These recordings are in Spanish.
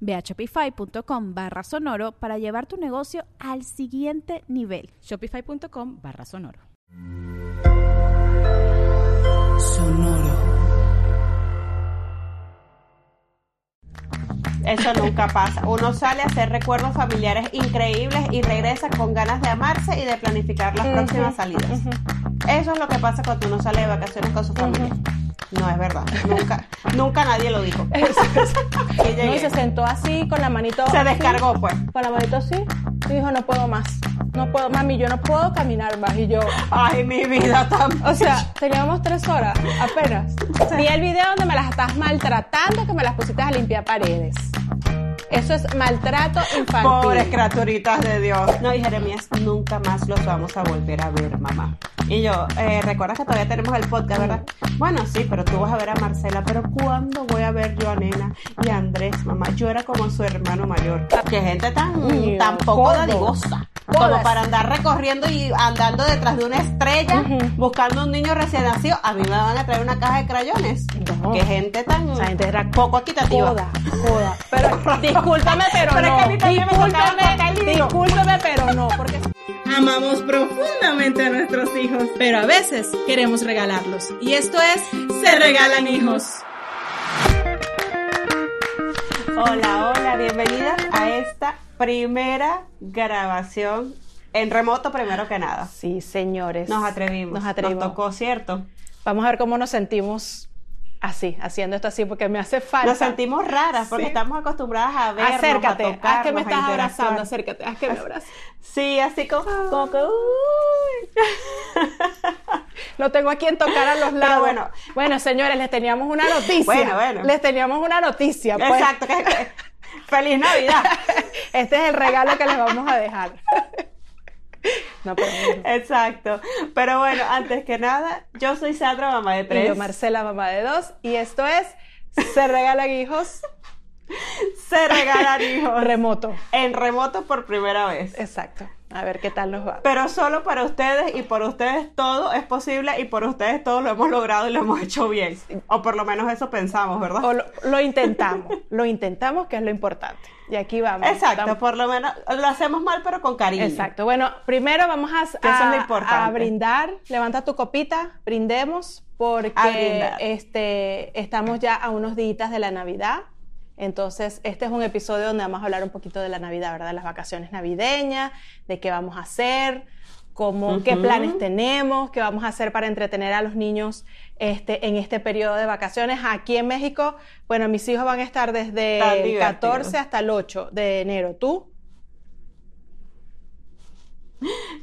Ve a shopify.com barra sonoro para llevar tu negocio al siguiente nivel. Shopify.com barra sonoro. Sonoro. Eso nunca pasa. Uno sale a hacer recuerdos familiares increíbles y regresa con ganas de amarse y de planificar las próximas salidas. Eso es lo que pasa cuando uno sale de vacaciones con su familia. No es verdad, nunca, nunca nadie lo dijo. y, no, y se sentó así con la manito. Se descargó, pues. Con la manito así. Y dijo, no puedo más. No puedo, mami, yo no puedo caminar más. Y yo, ay, mi vida también. O sea, teníamos tres horas apenas. Vi el video donde me las estás maltratando, que me las pusiste a limpiar paredes. Eso es maltrato infantil. Pobres criaturitas de Dios. No, y Jeremías, nunca más los vamos a volver a ver, mamá. Y yo, eh, ¿recuerdas que todavía tenemos el podcast, verdad? Bueno, sí, pero tú vas a ver a Marcela, pero ¿cuándo voy a ver yo a Nena y a Andrés, mamá? Yo era como su hermano mayor. Qué gente tan, tan poco dadivosa. Como para andar recorriendo y andando detrás de una estrella, buscando un niño recién nacido. A mí me van a traer una caja de crayones. Qué gente tan. Esa gente era poco equitativa. Joda, joda. Pero discúlpame, pero, no. discúlpame, discúlpame, pero no. Porque. Amamos profundamente a nuestros hijos, pero a veces queremos regalarlos. Y esto es Se Regalan Hijos. Hola, hola, bienvenida a esta primera grabación en remoto primero que nada. Sí, señores. Nos atrevimos. Nos atrevimos. Nos tocó, ¿cierto? Vamos a ver cómo nos sentimos así, haciendo esto así, porque me hace falta. Nos sentimos raras, porque estamos acostumbradas a ver. Acércate, a tocarnos, haz que me estás a abrazando, acércate, haz que me abraces. Sí, así como, como que, uy. Lo tengo aquí en tocar a los lados. bueno. bueno, señores, les teníamos una noticia. Bueno, bueno. Les teníamos una noticia. Pues. Exacto. Que, que, feliz Navidad. Este es el regalo que les vamos a dejar. No, pero... Exacto. Pero bueno, antes que nada, yo soy Sandra, mamá de tres. Y yo, Marcela, mamá de dos. Y esto es Se Regalan Hijos. Se regalan hijos. Remoto. En remoto por primera vez. Exacto. A ver qué tal nos va. Pero solo para ustedes y por ustedes todo es posible y por ustedes todo lo hemos logrado y lo hemos hecho bien. O por lo menos eso pensamos, ¿verdad? O lo, lo intentamos. lo intentamos, que es lo importante. Y aquí vamos. Exacto, Estamos... por lo menos lo hacemos mal, pero con cariño. Exacto. Bueno, primero vamos a, a, a brindar. Levanta tu copita, brindemos, porque este, estamos ya a unos días de la Navidad. Entonces, este es un episodio donde vamos a hablar un poquito de la Navidad, ¿verdad? Las vacaciones navideñas, de qué vamos a hacer, cómo, uh -huh. qué planes tenemos, qué vamos a hacer para entretener a los niños este, en este periodo de vacaciones. Aquí en México, bueno, mis hijos van a estar desde el 14 hasta el 8 de enero. ¿Tú?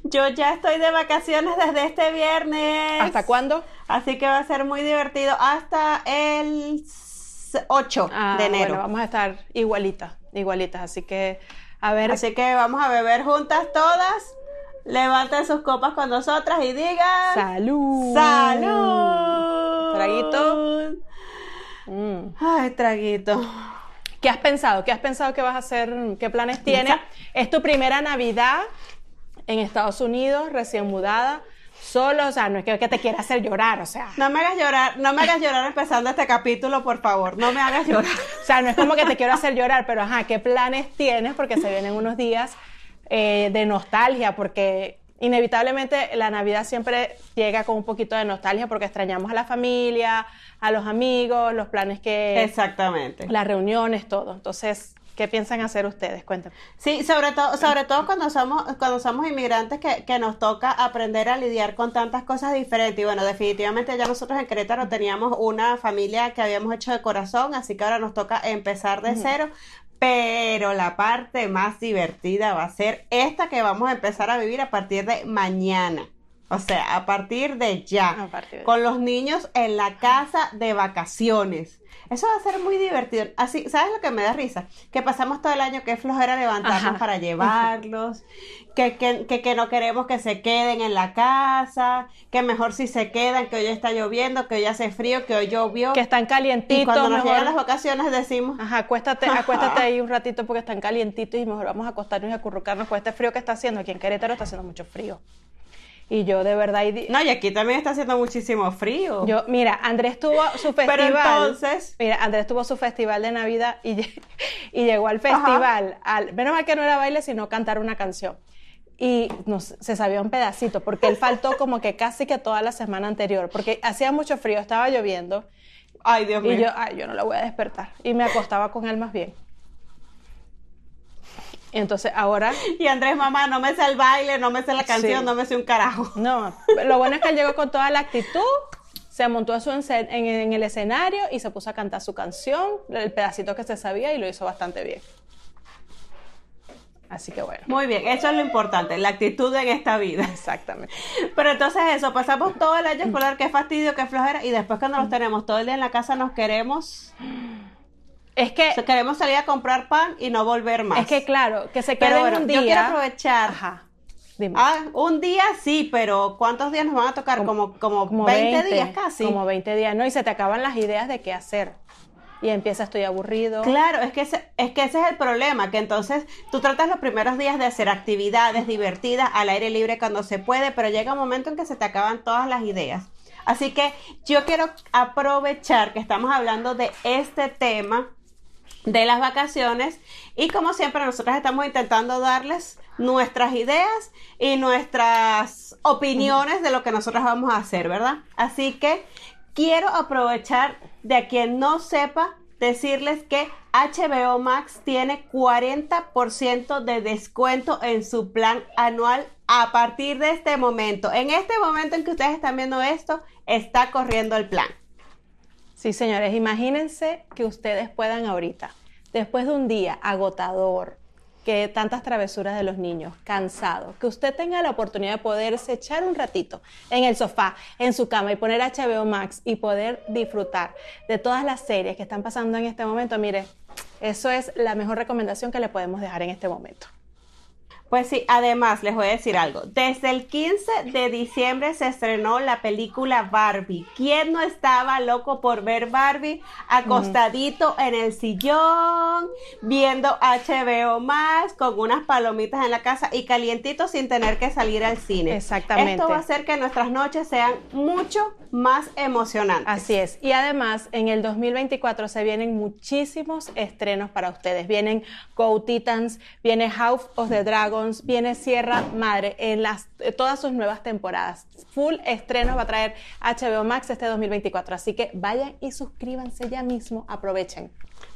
Yo ya estoy de vacaciones desde este viernes. ¿Hasta cuándo? Así que va a ser muy divertido. Hasta el 8 ah, de enero. Bueno, vamos a estar igualitas, igualitas. Así que, a ver. Así que vamos a beber juntas todas. Levanten sus copas con nosotras y digan. ¡Salud! ¡Salud! Traguito. Mm. Ay, traguito. ¿Qué has pensado? ¿Qué has pensado que vas a hacer? ¿Qué planes tienes? Es tu primera Navidad en Estados Unidos, recién mudada solo, o sea, no es que, que, te quiera hacer llorar, o sea. No me hagas llorar, no me hagas llorar empezando este capítulo, por favor, no me hagas llorar. o sea, no es como que te quiero hacer llorar, pero ajá, ¿qué planes tienes? Porque se vienen unos días eh, de nostalgia, porque inevitablemente la Navidad siempre llega con un poquito de nostalgia porque extrañamos a la familia, a los amigos, los planes que... Exactamente. Las reuniones, todo. Entonces, ¿Qué piensan hacer ustedes? Cuéntame. Sí, sobre todo, sobre todo cuando somos, cuando somos inmigrantes que, que, nos toca aprender a lidiar con tantas cosas diferentes. Y bueno, definitivamente ya nosotros en Querétaro teníamos una familia que habíamos hecho de corazón, así que ahora nos toca empezar de cero. Pero la parte más divertida va a ser esta que vamos a empezar a vivir a partir de mañana. O sea, a partir de ya. con los niños en la casa de vacaciones. Eso va a ser muy divertido. Así, ¿sabes lo que me da risa? Que pasamos todo el año que es flojera levantarnos para llevarlos, que, que, que, no queremos que se queden en la casa, que mejor si se quedan, que hoy está lloviendo, que hoy hace frío, que hoy llovió. Que están calientitos. Y cuando nos llegan las vacaciones decimos... Ajá, acuéstate, acuéstate ahí un ratito porque están calientitos y mejor vamos a acostarnos y acurrucarnos con este frío que está haciendo. Aquí en Querétaro está haciendo mucho frío. Y yo de verdad... No, y aquí también está haciendo muchísimo frío. Yo, mira, Andrés tuvo su festival. Pero entonces... Mira, Andrés tuvo su festival de Navidad y, y llegó al festival. Al, menos mal que no era baile, sino cantar una canción. Y no, se sabía un pedacito, porque él faltó como que casi que toda la semana anterior, porque hacía mucho frío, estaba lloviendo. Ay, Dios mío. Y yo, ay, yo no la voy a despertar. Y me acostaba con él más bien. Entonces ahora... Y Andrés, mamá, no me sé el baile, no me sé la canción, no me sé un carajo. No, lo bueno es que él llegó con toda la actitud, se montó a su en, en, el escenario y se puso a cantar su canción, el pedacito que se sabía y lo hizo bastante bien. Así que bueno. Muy bien, eso es lo importante, la actitud en esta vida. Exactamente. Pero entonces eso, pasamos todo el año escolar, qué fastidio, qué flojera, y después cuando nos tenemos todo el día en la casa nos queremos es que queremos salir a comprar pan y no volver más. Es que claro, que se quede un día. Yo quiero aprovechar. Ajá. Dime. Ah, un día sí, pero ¿cuántos días nos van a tocar? Como, como, 20, días casi. Como 20 días, ¿no? Y se te acaban las ideas de qué hacer. Y empieza, estoy aburrido. Claro, es que, ese, es que ese es el problema, que entonces tú tratas los primeros días de hacer actividades divertidas al aire libre cuando se puede, pero llega un momento en que se te acaban todas las ideas. Así que yo quiero aprovechar que estamos hablando de este tema de las vacaciones y como siempre nosotros estamos intentando darles nuestras ideas y nuestras opiniones de lo que nosotros vamos a hacer, ¿verdad? Así que quiero aprovechar de quien no sepa decirles que HBO Max tiene 40% de descuento en su plan anual a partir de este momento. En este momento en que ustedes están viendo esto, está corriendo el plan. Sí, señores, imagínense que ustedes puedan ahorita, después de un día agotador, que tantas travesuras de los niños, cansado, que usted tenga la oportunidad de poderse echar un ratito en el sofá, en su cama y poner HBO Max y poder disfrutar de todas las series que están pasando en este momento, mire, eso es la mejor recomendación que le podemos dejar en este momento. Pues sí, además les voy a decir algo. Desde el 15 de diciembre se estrenó la película Barbie. ¿Quién no estaba loco por ver Barbie acostadito en el sillón, viendo HBO más, con unas palomitas en la casa y calientito sin tener que salir al cine? Exactamente. Esto va a hacer que nuestras noches sean mucho más emocionantes. Así es. Y además, en el 2024 se vienen muchísimos estrenos para ustedes. Vienen Go Titans, viene House of the Dragon viene Sierra Madre en eh, todas sus nuevas temporadas. Full estreno va a traer HBO Max este 2024. Así que vayan y suscríbanse ya mismo, aprovechen.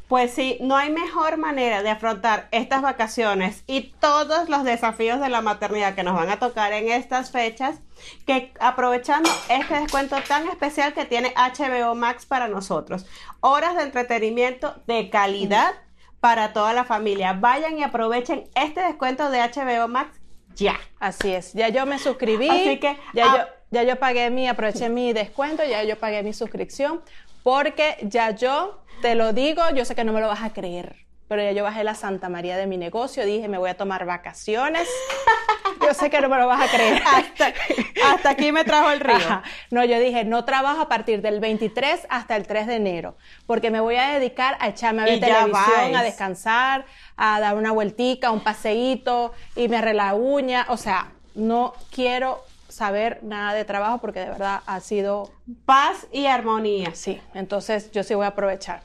Pues sí, no hay mejor manera de afrontar estas vacaciones y todos los desafíos de la maternidad que nos van a tocar en estas fechas que aprovechando este descuento tan especial que tiene HBO Max para nosotros. Horas de entretenimiento de calidad para toda la familia. Vayan y aprovechen este descuento de HBO Max ya. Así es, ya yo me suscribí. Así que ya, yo, ya yo pagué mi, aproveché mi descuento, ya yo pagué mi suscripción, porque ya yo te lo digo, yo sé que no me lo vas a creer, pero ya yo bajé la Santa María de mi negocio, dije, me voy a tomar vacaciones. Yo sé que no me lo vas a creer. Hasta, aquí me trajo el río. No, yo dije, no trabajo a partir del 23 hasta el 3 de enero, porque me voy a dedicar a echarme a ver televisión, a descansar, a dar una vueltica, un paseíto, y me arreglar la uña. O sea, no quiero saber nada de trabajo porque de verdad ha sido paz y armonía. Sí, entonces yo sí voy a aprovechar.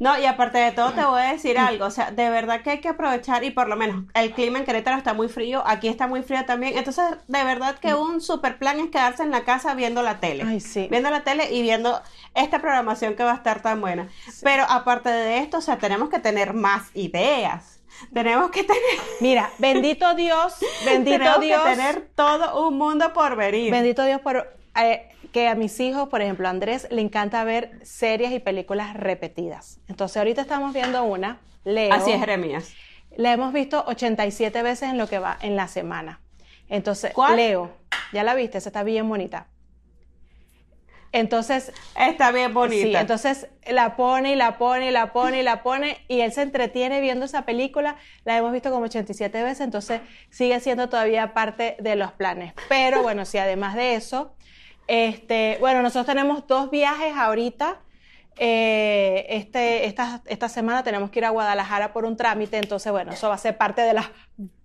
No, y aparte de todo te voy a decir algo, o sea, de verdad que hay que aprovechar y por lo menos el clima en Querétaro está muy frío, aquí está muy frío también, entonces de verdad que un super plan es quedarse en la casa viendo la tele. Ay, sí. Viendo la tele y viendo esta programación que va a estar tan buena. Pero aparte de esto, o sea, tenemos que tener más ideas. Tenemos que tener. Mira, bendito Dios, bendito tenemos Dios. Que tener todo un mundo por venir. Bendito Dios por eh, que a mis hijos, por ejemplo, a Andrés, le encanta ver series y películas repetidas. Entonces, ahorita estamos viendo una, Leo. Así es, Jeremías. La hemos visto 87 veces en lo que va en la semana. Entonces, ¿Cuál? Leo, ya la viste, esa está bien bonita. Entonces. Está bien bonita. Sí, entonces la pone y la pone y la pone y la pone y él se entretiene viendo esa película. La hemos visto como 87 veces, entonces sigue siendo todavía parte de los planes. Pero bueno, sí, además de eso, este, bueno, nosotros tenemos dos viajes ahorita. Eh, este, esta, esta semana tenemos que ir a Guadalajara por un trámite, entonces bueno, eso va a ser parte de las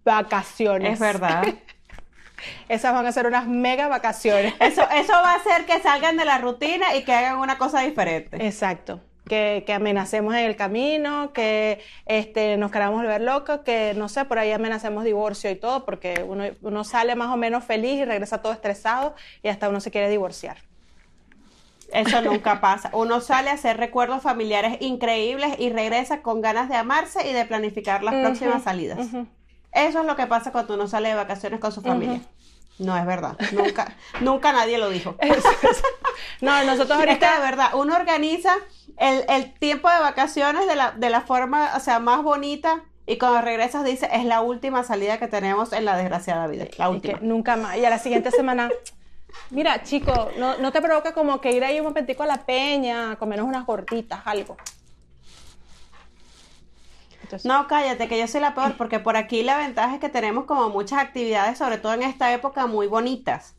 vacaciones. Es verdad. Esas van a ser unas mega vacaciones. Eso, eso va a hacer que salgan de la rutina y que hagan una cosa diferente. Exacto. Que, que amenacemos en el camino, que este, nos queramos volver locos, que no sé, por ahí amenacemos divorcio y todo, porque uno, uno sale más o menos feliz y regresa todo estresado y hasta uno se quiere divorciar. Eso nunca pasa. Uno sale a hacer recuerdos familiares increíbles y regresa con ganas de amarse y de planificar las próximas salidas. Eso es lo que pasa cuando uno sale de vacaciones con su familia. No es verdad, nunca, nunca nadie lo dijo. no, nosotros ahorita... Es que de verdad, uno organiza el, el tiempo de vacaciones de la, de la forma, o sea, más bonita y cuando regresas dice, es la última salida que tenemos en la desgraciada vida. La última. nunca más. Y a la siguiente semana, mira, chico, no, no te provoca como que ir ahí un momentico a la peña, comernos unas gorditas, algo. No, cállate, que yo soy la peor, porque por aquí la ventaja es que tenemos como muchas actividades, sobre todo en esta época, muy bonitas.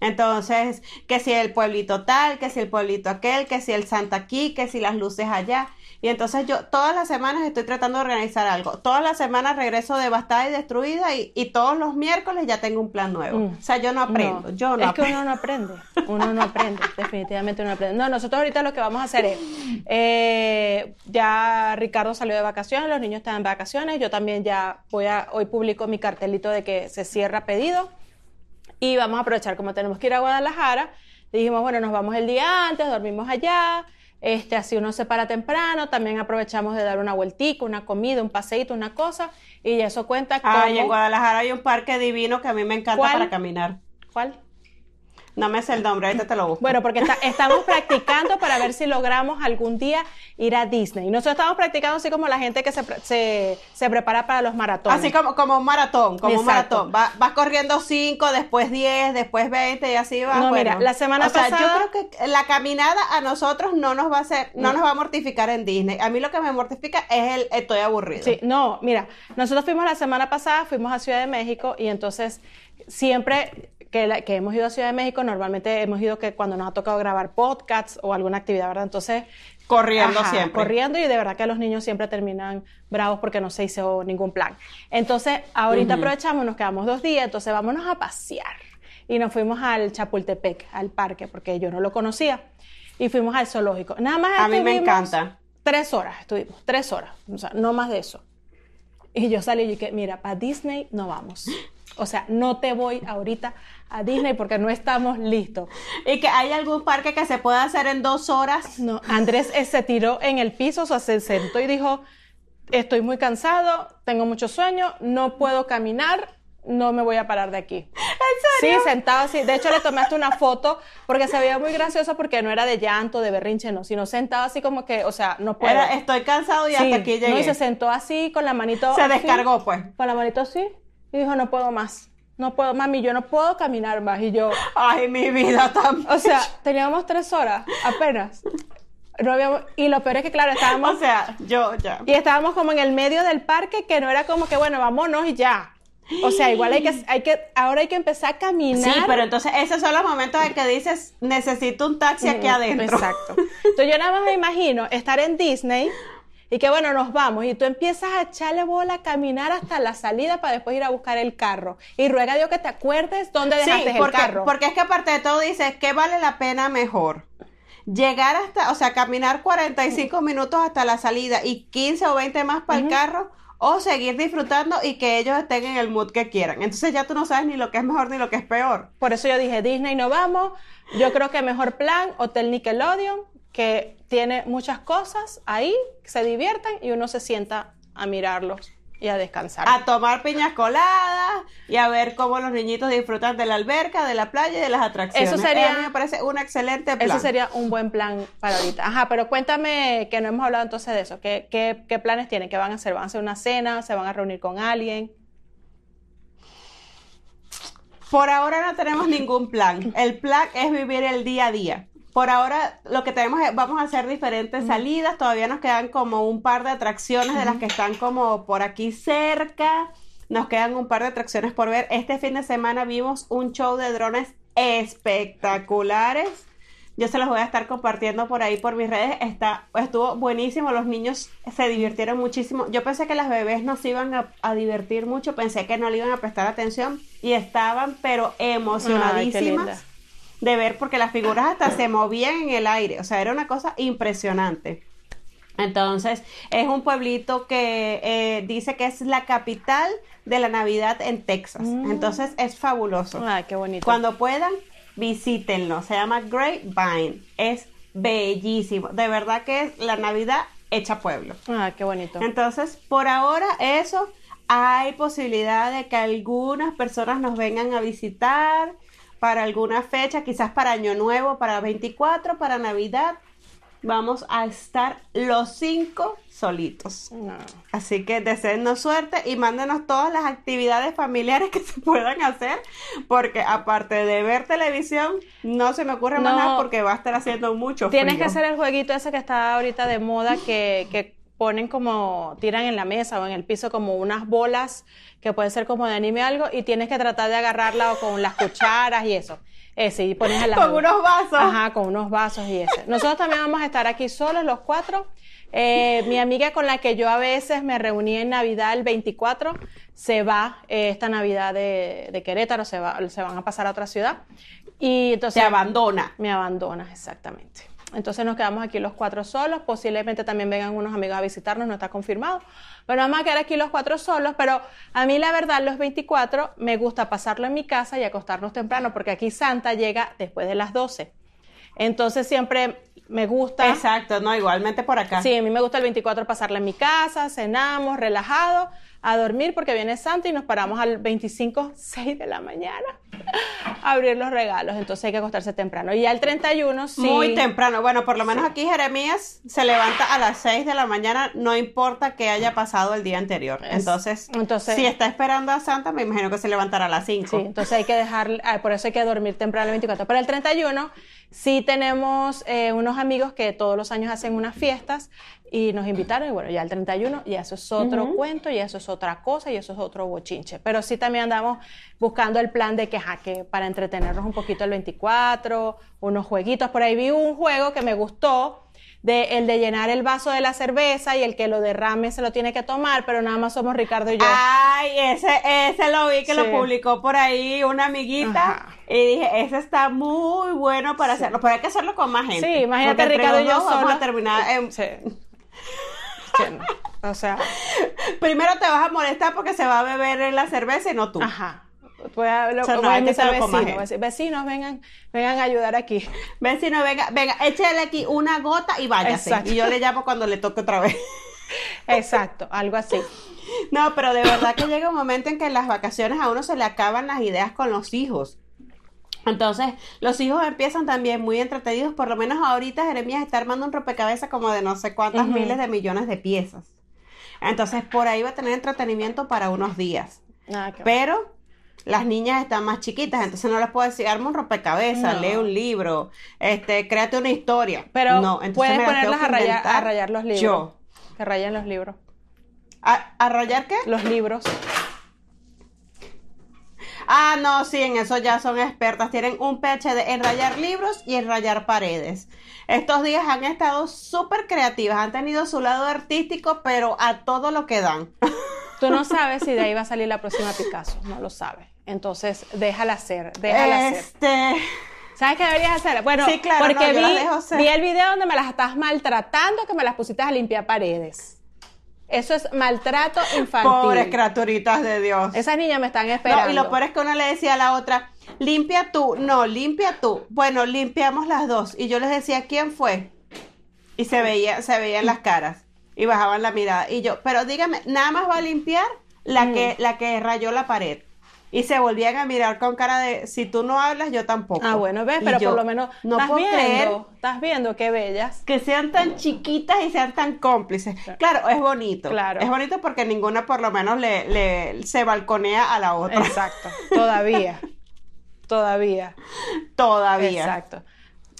Entonces, que si el pueblito tal, que si el pueblito aquel, que si el Santa aquí, que si las luces allá. Y entonces yo todas las semanas estoy tratando de organizar algo. Todas las semanas regreso devastada y destruida y, y todos los miércoles ya tengo un plan nuevo. Mm. O sea, yo no aprendo. No, yo no es que uno no aprende. Uno no aprende. definitivamente uno no aprende. No, nosotros ahorita lo que vamos a hacer es, eh, ya Ricardo salió de vacaciones, los niños están en vacaciones, yo también ya voy a, hoy publico mi cartelito de que se cierra pedido y vamos a aprovechar, como tenemos que ir a Guadalajara, dijimos, bueno, nos vamos el día antes, dormimos allá, este, así uno se para temprano, también aprovechamos de dar una vueltica, una comida, un paseíto, una cosa, y eso cuenta con... Ay, en Guadalajara hay un parque divino que a mí me encanta ¿Cuál? para caminar. ¿Cuál? No me sé el nombre, ahorita te lo busco. Bueno, porque está, estamos practicando para ver si logramos algún día ir a Disney. Nosotros estamos practicando así como la gente que se, se, se prepara para los maratones. Así como, como un maratón, como un maratón. Va- vas corriendo 5, después 10, después 20 y así vas. No, bueno. mira, la semana o sea, pasada- yo creo que la caminada a nosotros no nos va a hacer, no, nos va a mortificar en Disney. A mí lo que me mortifica es el estoy aburrido. Sí, no, mira, nosotros fuimos la semana pasada, fuimos a Ciudad de México y entonces siempre que, la- que hemos ido a Ciudad de México, normalmente hemos ido que cuando nos ha tocado grabar podcasts o alguna actividad, ¿verdad? Entonces, Corriendo ajá, siempre. Corriendo y de verdad que los niños siempre terminan bravos porque no se hizo ningún plan. Entonces, ahorita aprovechamos, nos quedamos dos días, entonces vámonos a pasear. Y nos fuimos al Chapultepec, al parque, porque yo no lo conocía. Y fuimos al zoológico. Nada más A mí me encanta. Tres horas estuvimos, tres horas, o sea, no más de eso. Y yo salí y dije, mira, para Disney no vamos. O sea, no te voy ahorita a Disney porque no estamos listos. Y que hay algún parque que se pueda hacer en dos horas. No, Andrés eh, se tiró en el piso, o sea, se sentó y dijo, estoy muy cansado, tengo mucho sueño, no puedo caminar, no me voy a parar de aquí. ¿En serio? Sí, sentado así. De hecho, le tomé hasta una foto porque se veía muy gracioso porque no era de llanto, de berrinche, no, sino sentado así como que, o sea, no puedo. Era, estoy cansado y Sí, hasta aquí llegué. No, y se sentó así con la manito. Se así, descargó, pues. Con la manito así. Y dijo, no puedo más. No puedo, mami, yo no puedo caminar más. Y yo, Ay, mi vida tan. o sea, teníamos tres horas apenas. No habíamos, y lo peor es que, claro, estábamos. O sea, yo ya. y estábamos como en el medio del parque que no era como que, bueno, vámonos y ya. O sea, igual hay que, hay que, ahora hay que empezar a caminar. Sí, pero entonces esos son los momentos en que dices, necesito un taxi aquí Mm, adentro. Exacto. Entonces yo nada más me imagino estar en Disney y que bueno, nos vamos, y tú empiezas a echarle bola, a caminar hasta la salida para después ir a buscar el carro. Y ruega a Dios que te acuerdes dónde dejaste porque, el carro. Porque es que aparte de todo dices, ¿qué vale la pena mejor? Llegar hasta, o sea, caminar 45 minutos hasta la salida y 15 o 20 más para el carro o seguir disfrutando y que ellos estén en el mood que quieran. Entonces ya tú no sabes ni lo que es mejor ni lo que es peor. Por eso yo dije, Disney no vamos. Yo creo que mejor plan, Hotel Nickelodeon, que tiene muchas cosas ahí, se diviertan y uno se sienta a mirarlos y a descansar. A tomar piñas coladas y a ver cómo los niñitos disfrutan de la alberca, de la playa y de las atracciones. Eso sería, a mí me parece un excelente plan. Eso sería un buen plan para ahorita. Ajá, pero cuéntame que no hemos hablado entonces de eso. ¿Qué, qué, qué planes tienen? ¿Qué van a hacer? ¿Van a hacer una cena? ¿Se van a reunir con alguien? Por ahora no tenemos ningún plan. El plan es vivir el día a día. Por ahora lo que tenemos es, vamos a hacer diferentes salidas, todavía nos quedan como un par de atracciones de las que están como por aquí cerca, nos quedan un par de atracciones por ver. Este fin de semana vimos un show de drones espectaculares. Yo se los voy a estar compartiendo por ahí por mis redes. Está, estuvo buenísimo, los niños se divirtieron muchísimo. Yo pensé que las bebés no se iban a, divertir mucho, pensé que no le iban a prestar atención y estaban pero emocionadísimas de ver porque las figuras hasta se movían en el aire, o sea, era una cosa impresionante. Entonces, es un pueblito que eh, dice que es la capital de la Navidad en Texas. Mm. Entonces, es fabuloso. Ay, qué bonito. Cuando puedan, visítenlo. Se llama Grapevine. Es bellísimo. De verdad que es la Navidad hecha pueblo. Ah, qué bonito. Entonces, por ahora, eso. Hay posibilidad de que algunas personas nos vengan a visitar para alguna fecha, quizás para Año Nuevo, para 24, para Navidad, vamos a estar los cinco solitos. Así que deseennos suerte y mándenos todas las actividades familiares que se puedan hacer, porque aparte de ver televisión, no se me ocurre más nada porque va a estar haciendo mucho frío. Tienes que hacer el jueguito ese que está ahorita de moda, que, que ponen como, tiran en la mesa o en el piso como unas bolas que puede ser como de anime algo y tienes que tratar de agarrarla o con las cucharas y eso. Ese, y pones a la Con unos vasos. Ajá, con unos vasos y ese. Nosotros también vamos a estar aquí solos los cuatro. Eh, mi amiga con la que yo a veces me reuní en Navidad el 24 se va eh, esta Navidad de, de, Querétaro, se, va, se van a pasar a otra ciudad. Y entonces... Se abandona. Me abandona, exactamente. Entonces nos quedamos aquí los cuatro solos. Posiblemente también vengan unos amigos a visitarnos, no está confirmado. Pero vamos a quedar aquí los cuatro solos. Pero a mí, la verdad, los 24 me gusta pasarlo en mi casa y acostarnos temprano, porque aquí Santa llega después de las 12. Entonces siempre me gusta. Exacto, no, igualmente por acá. Sí, a mí me gusta el 24 pasarla en mi casa, cenamos, relajado, a dormir porque viene Santa y nos paramos al 25, 6 de la mañana abrir los regalos. Entonces hay que acostarse temprano. Y al 31, sí. Muy temprano. Bueno, por lo menos aquí Jeremías se levanta a las 6 de la mañana, no importa que haya pasado el día anterior. Entonces, entonces si está esperando a Santa, me imagino que se levantará a las 5. Sí, entonces hay que dejar, ah, por eso hay que dormir temprano el 24. Pero el 31 sí tenemos eh, unos amigos que todos los años hacen unas fiestas y nos invitaron y bueno, ya el 31 y eso es otro cuento y eso es otra cosa y eso es otro bochinche. Pero sí también andamos buscando el plan de que, que para entretenernos un poquito el 24, unos jueguitos. Por ahí vi un juego que me gustó, de, el de llenar el vaso de la cerveza y el que lo derrame se lo tiene que tomar, pero nada más somos Ricardo y yo. Ay, ese, ese lo vi que lo publicó por ahí una amiguita y dije, ese está muy bueno para hacerlo, pero hay que hacerlo con más gente. Sí, imagínate Ricardo y yo vamos a terminar en... O sea, primero te vas a molestar porque se va a beber la cerveza y no tú. Ajá. Pues lo, o vecinos, vecinos, vengan, vengan a ayudar aquí. Vecinos, venga, venga, échale aquí una gota y váyase. Y yo le llamo cuando le toque otra vez. Exacto, algo así. No, pero de verdad que llega un momento en que en las vacaciones a uno se le acaban las ideas con los hijos. Entonces, los hijos empiezan también muy entretenidos, por lo menos ahorita Jeremías está armando un rompecabezas como de no sé cuántas miles de millones de piezas. Entonces, por ahí va a tener entretenimiento para unos días. Ah, Pero las niñas están más chiquitas, entonces no les puedo decir, arma un rompecabezas, lee un libro, este, créate una historia. Pero no, puedes ponerlas a rayar, a rayar, los libros. Yo. Que rayen los libros. ¿A, ¿A rayar qué? Los libros. Ah, no, sí, en eso ya son expertas. Tienen un PhD en rayar libros y en rayar paredes. Estos días han estado súper creativas, han tenido su lado artístico, pero a todo lo que dan. Tú no sabes si de ahí va a salir la próxima Picasso, no lo sabes. Entonces, déjala ser, déjala este... ¿Sabes qué deberías hacer? Bueno, sí, claro, porque vi, vi el video donde me las estás maltratando, que me las pusiste a limpiar paredes. Eso es maltrato infantil. Pobres criaturitas de Dios. Esas niñas me están esperando. y lo peor es que uno le decía a la otra, limpia tú, no, limpia tú. Bueno, limpiamos las dos. Y yo les decía, ¿quién fue? Y se veía, se veían las caras. Y bajaban la mirada. Y yo, pero dígame, nada más va a limpiar la que, la que rayó la pared y se volvían a mirar con cara de si tú no hablas yo tampoco. Ah, bueno, ves, pero por lo menos no estás puedo viendo, creer estás viendo qué bellas. Que sean tan chiquitas y sean tan cómplices. Claro, es bonito. Claro. Es bonito porque ninguna por lo menos le, le se balconea a la otra. Exacto. Todavía. Todavía. Todavía. Exacto.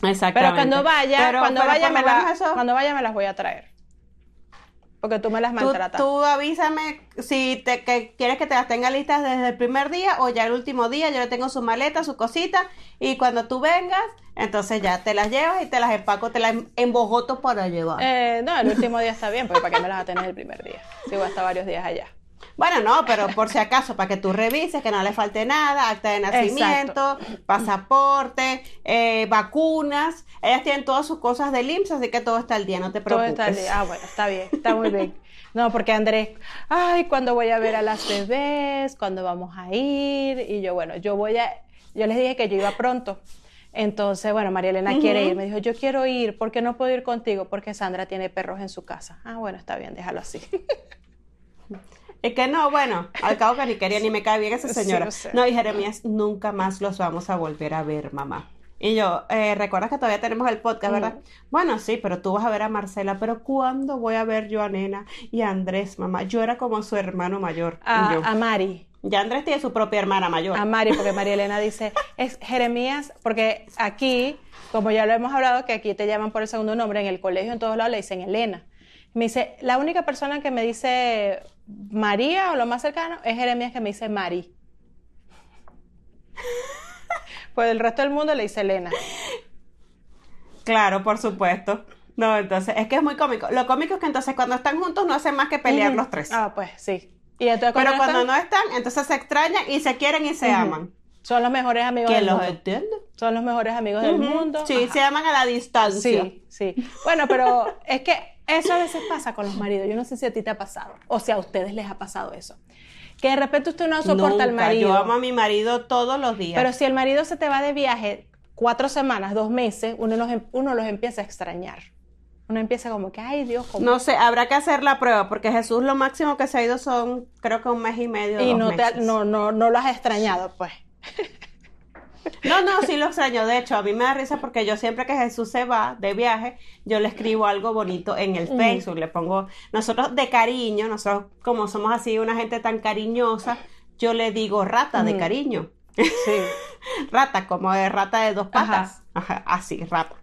Exactamente. Pero cuando vaya, cuando vaya me cuando vaya me las voy a traer. Porque tú me las maltratas. Tú, tú avísame si te, que quieres que te las tenga listas desde el primer día o ya el último día. Yo le tengo su maleta, su cosita. Y cuando tú vengas, entonces ya te las llevas y te las empaco, te las em, embojoto para llevar. Eh, no, el último día está bien, porque ¿para qué me las vas a tener el primer día? Si voy a estar varios días allá. Bueno, no, pero por si acaso, para que tú revises que no le falte nada, acta de nacimiento, pasaporte, eh, vacunas. Ellas tienen todas sus cosas de IMSS, así que todo está al día, no te preocupes. Todo está al día. Ah, bueno, está bien, está muy bien. No, porque Andrés, ay, ¿cuándo voy a ver a las bebés? ¿Cuándo vamos a ir? Y yo, bueno, yo voy a, yo les dije que yo iba pronto. Entonces, bueno, María Elena quiere ir. Me dijo, yo quiero ir. ¿Por qué no puedo ir contigo? Porque Sandra tiene perros en su casa. Ah, bueno, está bien, déjalo así. Es que no, bueno, al cabo que ni quería ni me cae bien esa señora. no, y Jeremías, nunca más los vamos a volver a ver, mamá. Y yo, eh, ¿recuerdas que todavía tenemos el podcast, verdad? Bueno, sí, pero tú vas a ver a Marcela, pero ¿cuándo voy a ver yo a Nena y a Andrés, mamá? Yo era como su hermano mayor. A, a Mari. Ya Andrés tiene su propia hermana mayor. A Mari, porque María Elena dice, es Jeremías, porque aquí, como ya lo hemos hablado, que aquí te llaman por el segundo nombre, en el colegio, en todos lados le dicen Elena. Me dice, la única persona que me dice María o lo más cercano es Jeremías que me dice Mari. pues el resto del mundo le dice Elena. Claro, por supuesto. No, entonces, es que es muy cómico. Lo cómico es que entonces cuando están juntos no hacen más que pelear los tres. Ah, pues sí. Pero cuando no están, entonces se extrañan y se quieren y se aman. Son los mejores amigos del los mundo. Son los mejores amigos del mundo. Sí, se aman a la distancia. Sí, sí. Bueno, pero es que eso a veces pasa con los maridos. Yo no sé si a ti te ha pasado o si a ustedes les ha pasado eso. Que de repente usted no soporta al marido. Yo amo a mi marido todos los días. Pero si el marido se te va de viaje cuatro semanas, dos meses, uno los, em, uno los empieza a extrañar. Uno empieza como que, ay Dios, ¿cómo? No sé, habrá que hacer la prueba, porque Jesús lo máximo que se ha ido son, creo que un mes y medio. Y no, Te, no, no, no lo has extrañado, pues. No, no, sí lo extraño. De hecho, a mí me da risa porque yo siempre que Jesús se va de viaje, yo le escribo algo bonito en el Facebook. Le pongo, nosotros de cariño, nosotros como somos así una gente tan cariñosa, yo le digo rata de cariño. Sí. rata, como de rata de dos patas. Ajá, así, rata.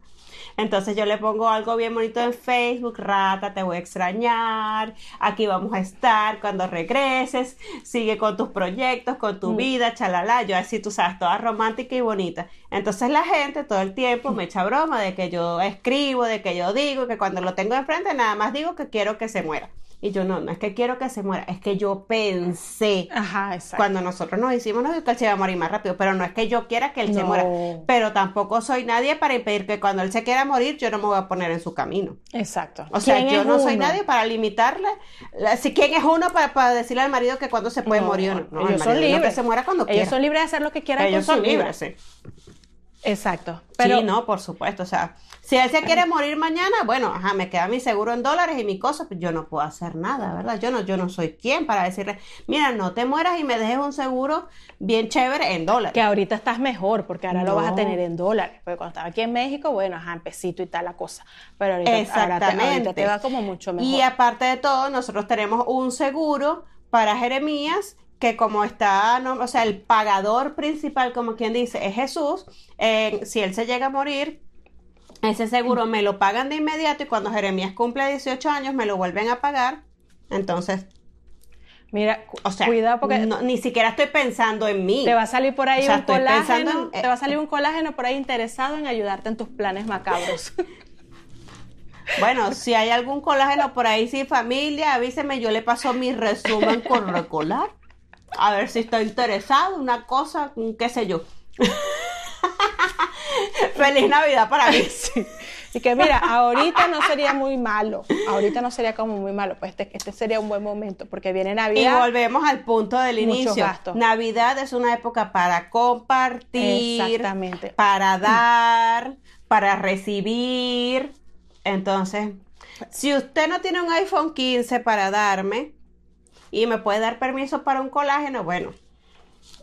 Entonces yo le pongo algo bien bonito en Facebook, rata, te voy a extrañar, aquí vamos a estar cuando regreses, sigue con tus proyectos, con tu mm. vida, chalala, yo así tú sabes, toda romántica y bonita. Entonces la gente todo el tiempo me echa broma de que yo escribo, de que yo digo, que cuando lo tengo enfrente nada más digo que quiero que se muera. Y yo no, no es que quiero que se muera, es que yo pensé Ajá, cuando nosotros nos hicimos no que él se iba a morir más rápido, pero no es que yo quiera que él se muera, pero tampoco soy nadie para impedir que cuando él se quiera morir yo no me voy a poner en su camino. Exacto. O sea, yo no soy nadie para limitarle. Si quién es uno para, decirle al marido que cuando se puede morir o no. ellos son libres. Que se muera cuando ellos son libres de hacer lo que quieran. Ellos son libres, sí. Exacto. Pero... Sí, no, por supuesto. O sea, si él se quiere morir mañana, bueno, ajá, me queda mi seguro en dólares y mi cosa, pues yo no puedo hacer nada, ¿verdad? Yo no, yo no soy quien para decirle, mira, no te mueras y me dejes un seguro bien chévere en dólares. Que ahorita estás mejor, porque ahora lo vas a tener en dólares. Porque cuando estaba aquí en México, bueno, ajá, en pesito y tal la cosa. Pero ahorita, Exactamente. te, va como mucho mejor. Y aparte de todo, nosotros tenemos un seguro para Jeremías que como está, o sea, el pagador principal, como quien dice, es Jesús, si él se llega a morir, ese seguro me lo pagan de inmediato y cuando Jeremías cumple 18 años me lo vuelven a pagar. Entonces, Mira, o sea, cuidado porque ni siquiera estoy pensando en mí. Te va a salir por ahí un colágeno, te va a salir un colágeno por ahí interesado en ayudarte en tus planes macabros. Bueno, si hay algún colágeno por ahí sin familia, avíseme, yo le paso mi resumen con recolar. A ver si está interesado, una cosa, qué sé yo. Feliz Navidad para mí. Y que mira, ahorita no sería muy malo, ahorita no sería como muy malo, pues este, este sería un buen momento, porque viene Navidad. Y volvemos al punto del inicio. Navidad es una época para compartir, Exactamente. para dar, para recibir. Entonces, si usted no tiene un iPhone 15 para darme y me puede dar permiso para un colágeno, bueno,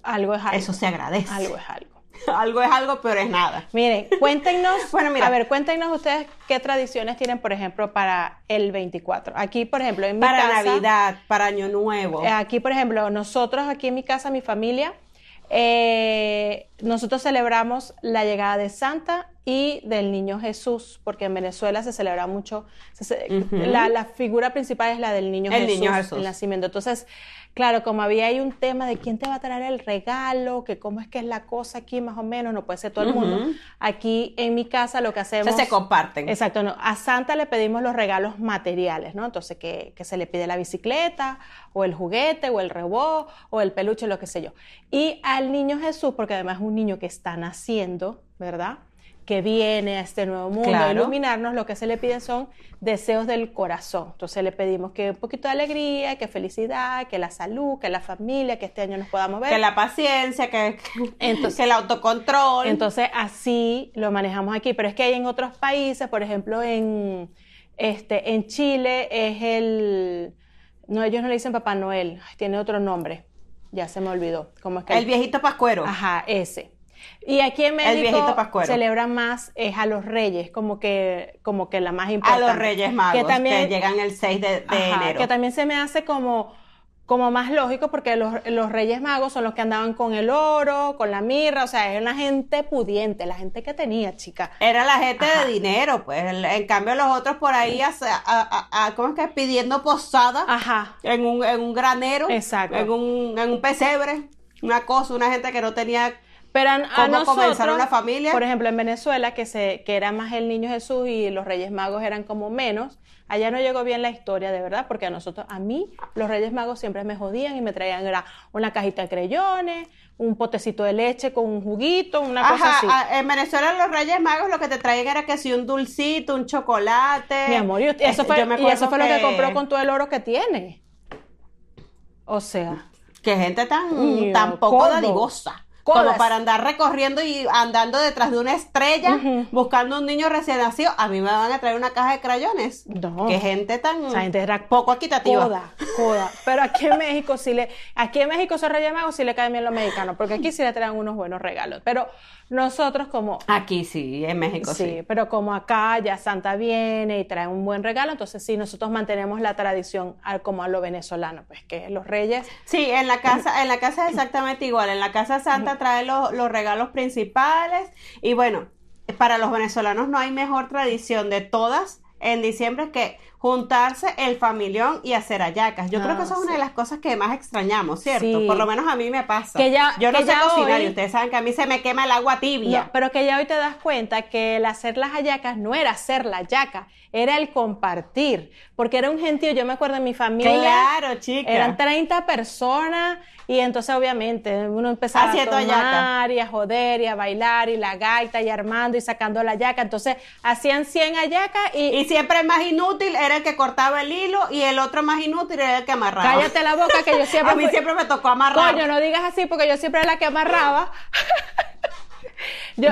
algo es algo. Eso se agradece. Algo es algo. algo es algo, pero es nada. Miren, cuéntenos, bueno, mira, a ver, cuéntenos ustedes qué tradiciones tienen, por ejemplo, para el 24. Aquí, por ejemplo, en mi para casa. Para Navidad, para Año Nuevo. Eh, aquí, por ejemplo, nosotros aquí en mi casa, mi familia, eh, nosotros celebramos la llegada de Santa y del niño Jesús, porque en Venezuela se celebra mucho, la, figura principal es la del niño el Jesús, niño Jesús, el nacimiento. Entonces, claro, como había ahí un tema de quién te va a traer el regalo, que cómo es que es la cosa aquí más o menos, no puede ser todo el mundo. Aquí en mi casa lo que hacemos... se comparten. Exacto, no, a Santa le pedimos los regalos materiales, ¿no? Entonces, que, que se le pide la bicicleta, o el juguete, o el rebó, o el peluche, lo que sé yo. Y al niño Jesús, porque además es un niño que está naciendo, ¿verdad? Que viene a este nuevo mundo a iluminarnos, lo que se le pide son deseos del corazón. Entonces le pedimos que un poquito de alegría, que felicidad, que la salud, que la familia, que este año nos podamos ver. Que la paciencia, que, entonces, el autocontrol. Entonces así lo manejamos aquí. Pero es que hay en otros países, por ejemplo en, este, en Chile es el... No, ellos no le dicen Papá Noel, tiene otro nombre. Ya se me olvidó. ¿Cómo es que el viejito pascuero. Ajá, ese. Y aquí en México celebran más es a los reyes, como que, como que la más importante. A los reyes magos, que, también, llegan el 6 de, enero. Que también se me hace como, como más lógico porque los, los, reyes magos son los que andaban con el oro, con la mirra, o sea, era la gente pudiente, la gente que tenía, chica. Era la gente de dinero, pues. En cambio los otros por ahí, a, a, ¿cómo es que? Pidiendo posada Ajá. En, un, en un granero, Exacto. En, un, en un pesebre, una cosa, una gente que no tenía pero a, nosotros, una familia? Por ejemplo, en Venezuela, que, se, que era más el niño Jesús y los Reyes Magos eran como menos, allá no llegó bien la historia, de verdad, porque a nosotros, a mí, los Reyes Magos siempre me jodían y me traían era una cajita de creyones, un potecito de leche con un juguito, una cosa así. en Venezuela los Reyes Magos lo que te traían era que si un dulcito, un chocolate. Mi amor, y eso fue, y eso fue lo que compró con todo el oro que tiene. O sea. Que gente tan, tan poco dadivosa. Como para andar recorriendo y andando detrás de una estrella buscando un niño recién nacido. A mí me van a traer una caja de crayones. No. Qué gente tan Esa gente era poco equitativa. Coda, coda. Pero aquí en México sí le, aquí en México se Magos sí le caen bien los mexicanos, porque aquí sí le traen unos buenos regalos. Pero nosotros como... Aquí sí, en México sí. Sí, pero como acá ya Santa viene y trae un buen regalo, entonces sí, nosotros mantenemos la tradición como a lo venezolano, pues que los reyes... Sí, en la casa, en la casa es exactamente igual. En la casa Santa trae los, los regalos principales y bueno, para los venezolanos no hay mejor tradición de todas en diciembre que juntarse el familión y hacer ayacas. Yo creo que eso es una de las cosas que más extrañamos, ¿cierto? Por lo menos a mí me pasa. Que ya, Yo no sé cocinar y ustedes saben que a mí se me quema el agua tibia. pero que ya hoy te das cuenta que el hacer las ayacas no era hacer la yaca, era el compartir. Porque era un gentío, yo me acuerdo en mi familia. Claro, chica. Eran 30 personas y entonces obviamente uno empezaba a tomar y a joder y a bailar y la gaita y armando y sacando la yaca. Entonces hacían 100 ayacas y... Y siempre el más inútil era el que cortaba el hilo y el otro más inútil era el que amarraba. Cállate la boca que yo siempre... a mí siempre me tocó amarrar. Coño, no digas así porque yo siempre era la que amarraba.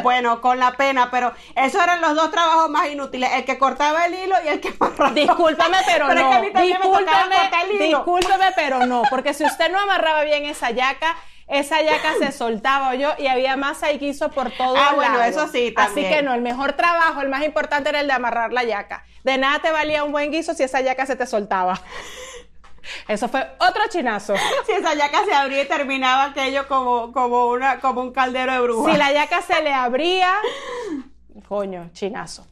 bueno, con la pena, pero esos eran los dos trabajos más inútiles, el que cortaba el hilo y el que amarraba. Discúlpame, pero, no. discúlpeme, discúlpeme, pero no, porque si usted no amarraba bien esa yaca, esa yaca se soltaba yo y había masa y guiso por todo Ah, bueno, eso sí, también. Así que no, el mejor trabajo, el más importante era el de amarrar la yaca. De nada te valía un buen guiso si esa yaca se te soltaba. Eso fue otro chinazo. Si esa yaca se abría y terminaba aquello como, como, una, como un caldero de bruja. Si la yaca se le abría, coño, chinazo.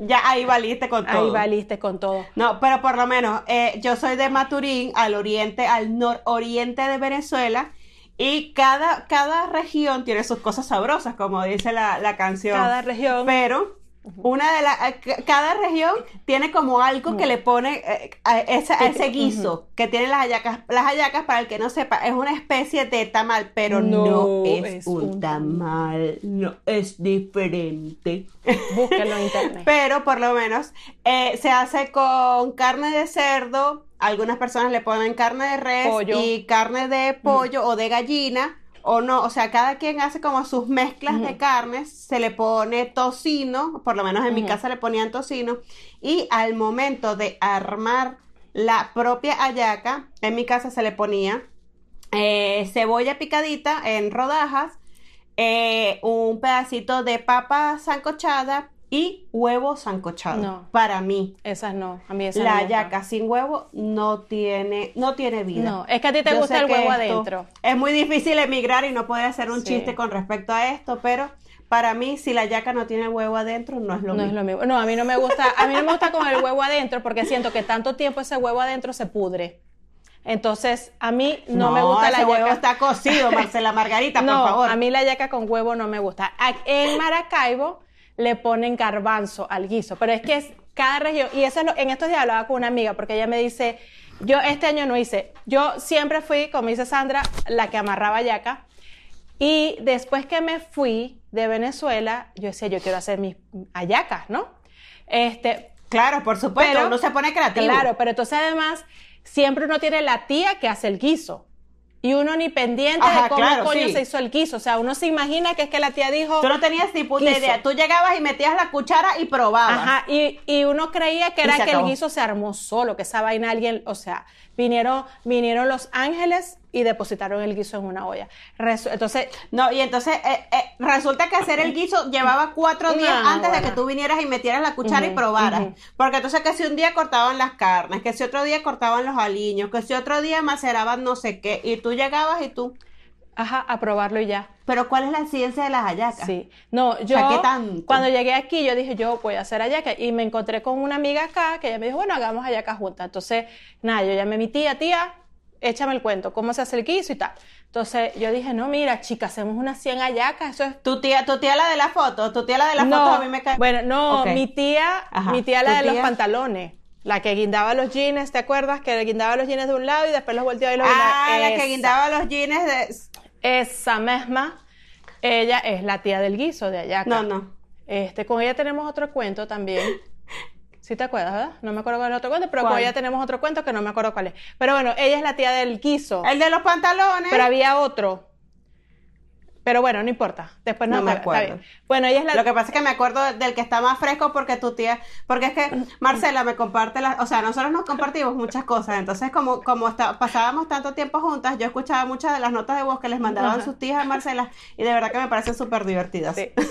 Ya ahí valiste con todo. Ahí valiste con todo. No, pero por lo menos eh, yo soy de Maturín, al oriente, al nororiente de Venezuela. Y cada, cada región tiene sus cosas sabrosas, como dice la, la canción. Cada región. Pero una de las eh, cada región tiene como algo que le pone eh, a, ese, guiso que tiene las hallacas las hallacas para el que no sepa es una especie de tamal pero no, es, un tamal. no es diferente. Búsquenlo en internet. Pero por lo menos eh, se hace con carne de cerdo. Algunas personas le ponen carne de res y carne de pollo o de gallina o no, o sea, cada quien hace como sus mezclas de carnes, se le pone tocino, por lo menos en mi casa le ponían tocino, y al momento de armar la propia hallaca, en mi casa se le ponía eh, cebolla picadita en rodajas, eh, un pedacito de papa sancochada, y huevo sancochado. No. Para mí. Esas no. A mí esas La yaca sin huevo no tiene, no tiene vida. No, es que a ti te gusta el huevo adentro. Es muy difícil emigrar y no puede hacer un chiste con respecto a esto, pero para mí, si la yaca no tiene huevo adentro, no es lo mismo. No es lo mismo. No, a mí no me gusta, a mí no me gusta con el huevo adentro porque siento que tanto tiempo ese huevo adentro se pudre. Entonces, a mí no, me gusta la yaca. huevo está cocido, Marcela Margarita, por favor. A mí la yaca con huevo no me gusta. En Maracaibo le ponen garbanzo al guiso, pero es que es cada región, y eso es lo, en estos días hablaba con una amiga, porque ella me dice, yo este año no hice, yo siempre fui, como dice Sandra, la que amarraba yaca, y después que me fui de Venezuela, yo decía, yo quiero hacer mis ayacas, ¿no? Este, claro, por supuesto, pero, uno se pone creativo. Claro, pero entonces además, siempre uno tiene la tía que hace el guiso. Y uno ni pendiente de cómo coño se hizo el guiso. O sea, uno se imagina que es que la tía dijo. Tú no tenías ni puta idea. Tú llegabas y metías la cuchara y probabas. Ajá. Y, y uno creía que era que el guiso se armó solo, que esa vaina alguien. O sea, vinieron, vinieron los ángeles y depositaron el guiso en una olla. entonces, no, y entonces eh, eh, resulta que hacer el guiso llevaba cuatro días antes de que tú vinieras y metieras la cuchara y probaras. Porque entonces que si un día cortaban las carnes, que si otro día cortaban los aliños, que si otro día maceraban no sé qué, y tú llegabas y tú... Ajá, a probarlo y ya. Pero ¿cuál es la ciencia de las hallacas? Sí. No, yo cuando llegué aquí yo dije, yo voy a hacer hallacas y me encontré con una amiga acá que ella me dijo, bueno, hagamos hallacas juntas. Entonces, nada, yo llamé a mi tía, tía, échame el cuento, cómo se hace el guiso y tal. Entonces yo dije, no, mira, chica, hacemos unas 100 hallacas, eso es... Tu tía, tu tía la de la foto, tu tía la de la foto a mí me cae... Bueno, no, mi tía, mi tía la de los pantalones. La que guindaba los jeans, ¿te acuerdas? Que guindaba los jeans de un lado y después los volteaba y los Ah, la que guindaba los jeans de... Esa misma, ella es la tía del guiso de hallaca. No, no. Este, con ella tenemos otro cuento también. ¿Sí te acuerdas, verdad? No me acuerdo cuál es el otro cuento, pero con ella tenemos otro cuento que no me acuerdo cuál es. Pero bueno, ella es la tía del guiso. El de los pantalones. Pero había otro. Pero bueno, no importa. Después no, me acuerdo. Bueno, ella es la... Lo que pasa es que me acuerdo del que está más fresco porque tu tía, porque es que Marcela me comparte las, o sea, nosotros nos compartimos muchas cosas, entonces como como está, pasábamos tanto tiempo juntas, yo escuchaba muchas de las notas de voz que les mandaban sus tías a Marcela y de verdad que me parecen súper divertidas. Sí.